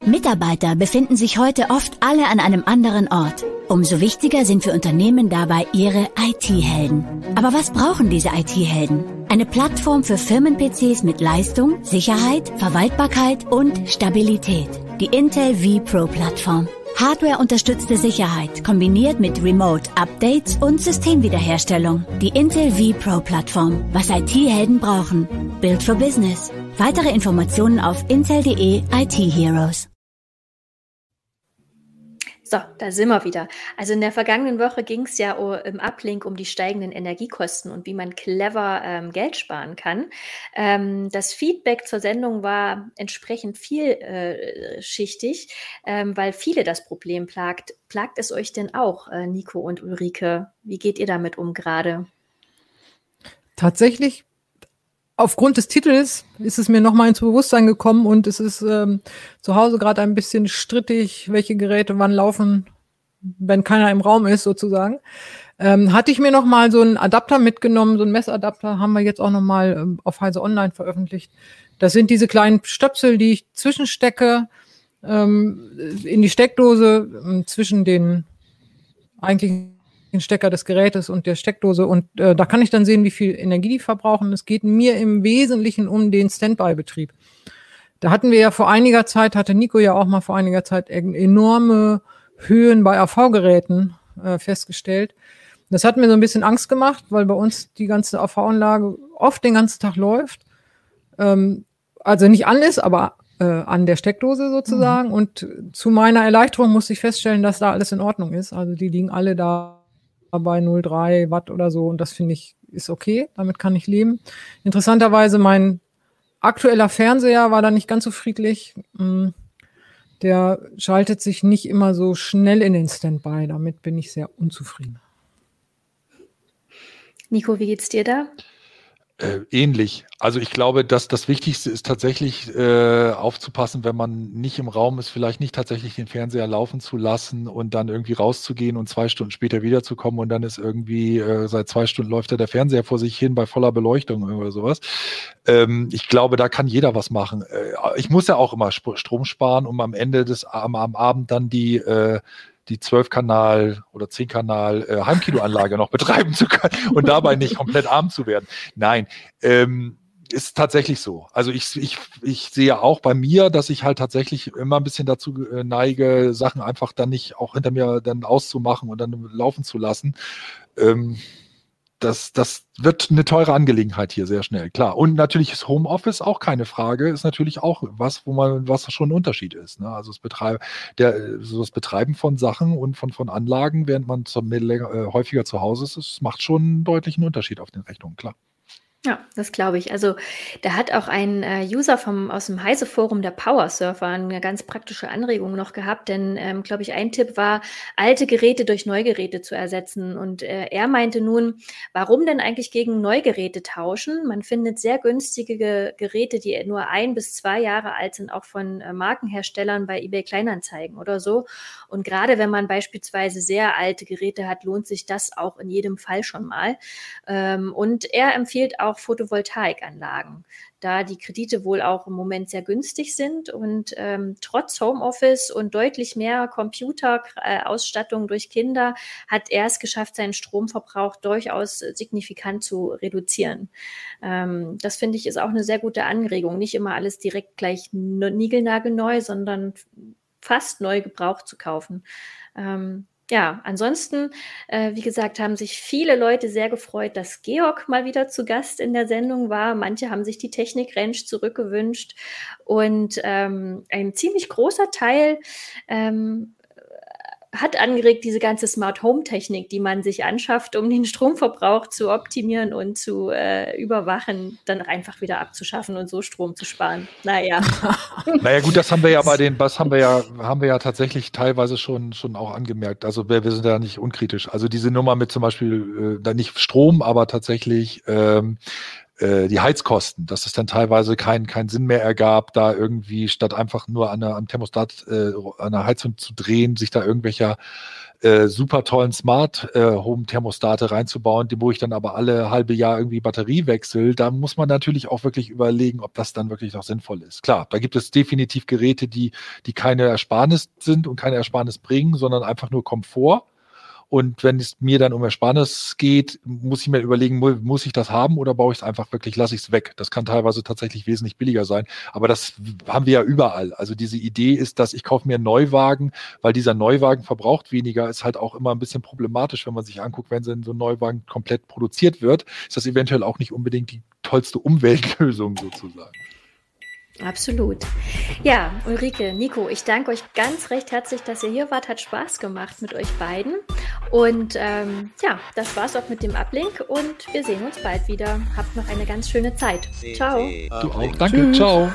S3: Mitarbeiter befinden sich heute oft alle an einem anderen Ort. Umso wichtiger sind für Unternehmen dabei ihre IT-Helden. Aber was brauchen diese IT-Helden? Eine Plattform für Firmen-PCs mit Leistung, Sicherheit, Verwaltbarkeit und Stabilität. Die Intel vPro Plattform. Hardware-unterstützte Sicherheit kombiniert mit Remote-Updates und Systemwiederherstellung. Die Intel vPro Plattform. Was IT-Helden brauchen. Build for Business. Weitere Informationen auf intel.de IT Heroes.
S1: So, da sind wir wieder. Also in der vergangenen Woche ging es ja im Uplink um die steigenden Energiekosten und wie man clever ähm, Geld sparen kann. Ähm, das Feedback zur Sendung war entsprechend vielschichtig, äh, ähm, weil viele das Problem plagt. Plagt es euch denn auch, äh, Nico und Ulrike? Wie geht ihr damit um gerade?
S4: Tatsächlich aufgrund des Titels ist es mir nochmal ins Bewusstsein gekommen und es ist ähm, zu Hause gerade ein bisschen strittig, welche Geräte wann laufen, wenn keiner im Raum ist sozusagen. Ähm, hatte ich mir nochmal so einen Adapter mitgenommen, so einen Messadapter, haben wir jetzt auch nochmal ähm, auf Heise Online veröffentlicht. Das sind diese kleinen Stöpsel, die ich zwischenstecke ähm, in die Steckdose äh, zwischen den eigentlichen den Stecker des Gerätes und der Steckdose und äh, da kann ich dann sehen, wie viel Energie die verbrauchen. Es geht mir im Wesentlichen um den Standby-Betrieb. Da hatten wir ja vor einiger Zeit, hatte Nico ja auch mal vor einiger Zeit enorme Höhen bei AV-Geräten äh, festgestellt. Das hat mir so ein bisschen Angst gemacht, weil bei uns die ganze AV-Anlage oft den ganzen Tag läuft. Ähm, also nicht an ist, aber äh, an der Steckdose sozusagen. Mhm. Und zu meiner Erleichterung musste ich feststellen, dass da alles in Ordnung ist. Also die liegen alle da bei 0,3 Watt oder so und das finde ich ist okay, damit kann ich leben. Interessanterweise mein aktueller Fernseher war da nicht ganz so friedlich. Mm, der schaltet sich nicht immer so schnell in den Standby. Damit bin ich sehr unzufrieden.
S1: Nico, wie geht's dir da?
S5: Äh, ähnlich. Also ich glaube, dass das Wichtigste ist tatsächlich äh, aufzupassen, wenn man nicht im Raum ist, vielleicht nicht tatsächlich den Fernseher laufen zu lassen und dann irgendwie rauszugehen und zwei Stunden später wiederzukommen und dann ist irgendwie äh, seit zwei Stunden läuft da der Fernseher vor sich hin bei voller Beleuchtung oder sowas. Ähm, ich glaube, da kann jeder was machen. Äh, ich muss ja auch immer Strom sparen, um am Ende des am, am Abend dann die äh, die 12-Kanal- oder 10-Kanal äh, Heimkinoanlage noch betreiben zu können und dabei nicht komplett arm zu werden. Nein, ähm, ist tatsächlich so. Also ich, ich, ich sehe auch bei mir, dass ich halt tatsächlich immer ein bisschen dazu äh, neige, Sachen einfach dann nicht auch hinter mir dann auszumachen und dann laufen zu lassen. Ähm, das, das wird eine teure Angelegenheit hier sehr schnell, klar. Und natürlich ist Homeoffice auch keine Frage, ist natürlich auch was, wo man, was schon ein Unterschied ist. Ne? Also das, Betreib, der, so das Betreiben von Sachen und von, von Anlagen, während man zum, äh, häufiger zu Hause ist, das macht schon einen deutlichen Unterschied auf den Rechnungen, klar.
S1: Ja, das glaube ich. Also, da hat auch ein, äh, User vom aus dem Heise-Forum, der Powersurfer, eine ganz praktische Anregung noch gehabt, denn, ähm, glaube ich, ein Tipp war, alte Geräte durch Neugeräte zu ersetzen. Und, äh, er meinte nun: „Warum denn eigentlich gegen Neugeräte tauschen? Man findet sehr günstige Ge Geräte, die nur ein bis zwei Jahre alt sind, auch von, äh, Markenherstellern bei eBay Kleinanzeigen oder so. Und gerade wenn man beispielsweise sehr alte Geräte hat, lohnt sich das auch in jedem Fall schon mal.“ Ähm, und er empfiehlt auch auch Photovoltaikanlagen, da die Kredite wohl auch im Moment sehr günstig sind und ähm, trotz Homeoffice und deutlich mehr Computerausstattung durch Kinder hat er es geschafft, seinen Stromverbrauch durchaus signifikant zu reduzieren. Ähm, das finde ich ist auch eine sehr gute Anregung, nicht immer alles direkt gleich niegelnagelneu, sondern fast neu gebraucht zu kaufen. Ähm, ja, ansonsten, äh, wie gesagt, haben sich viele Leute sehr gefreut, dass Georg mal wieder zu Gast in der Sendung war. Manche haben sich die Technik-Range zurückgewünscht und ähm, ein ziemlich großer Teil ähm, hat angeregt, diese ganze Smart Home Technik, die man sich anschafft, um den Stromverbrauch zu optimieren und zu äh, überwachen, dann einfach wieder abzuschaffen und so Strom zu sparen. Naja.
S5: naja, gut, das haben wir ja bei den, was haben wir ja, haben wir ja tatsächlich teilweise schon, schon auch angemerkt. Also wir, wir sind ja nicht unkritisch. Also diese Nummer mit zum Beispiel, äh, da nicht Strom, aber tatsächlich ähm, äh, die Heizkosten, dass es dann teilweise keinen keinen Sinn mehr ergab, da irgendwie statt einfach nur an der, am Thermostat äh, an der Heizung zu drehen, sich da irgendwelcher äh, super tollen Smart äh, Home Thermostate reinzubauen, die wo ich dann aber alle halbe Jahr irgendwie Batterie wechsle, da muss man natürlich auch wirklich überlegen, ob das dann wirklich noch sinnvoll ist. Klar, da gibt es definitiv Geräte, die die keine Ersparnis sind und keine Ersparnis bringen, sondern einfach nur Komfort und wenn es mir dann um Ersparnis geht, muss ich mir überlegen, muss ich das haben oder baue ich es einfach wirklich, lasse ich es weg. Das kann teilweise tatsächlich wesentlich billiger sein. Aber das haben wir ja überall. Also diese Idee ist, dass ich kaufe mir einen Neuwagen, weil dieser Neuwagen verbraucht weniger, ist halt auch immer ein bisschen problematisch, wenn man sich anguckt, wenn so ein Neuwagen komplett produziert wird, ist das eventuell auch nicht unbedingt die tollste Umweltlösung sozusagen.
S1: Absolut. Ja, Ulrike, Nico, ich danke euch ganz recht herzlich, dass ihr hier wart. Hat Spaß gemacht mit euch beiden. Und ähm, ja, das war's auch mit dem Ablink und wir sehen uns bald wieder. Habt noch eine ganz schöne Zeit. Ciao.
S5: Du auch. Danke. Tschüss. Ciao.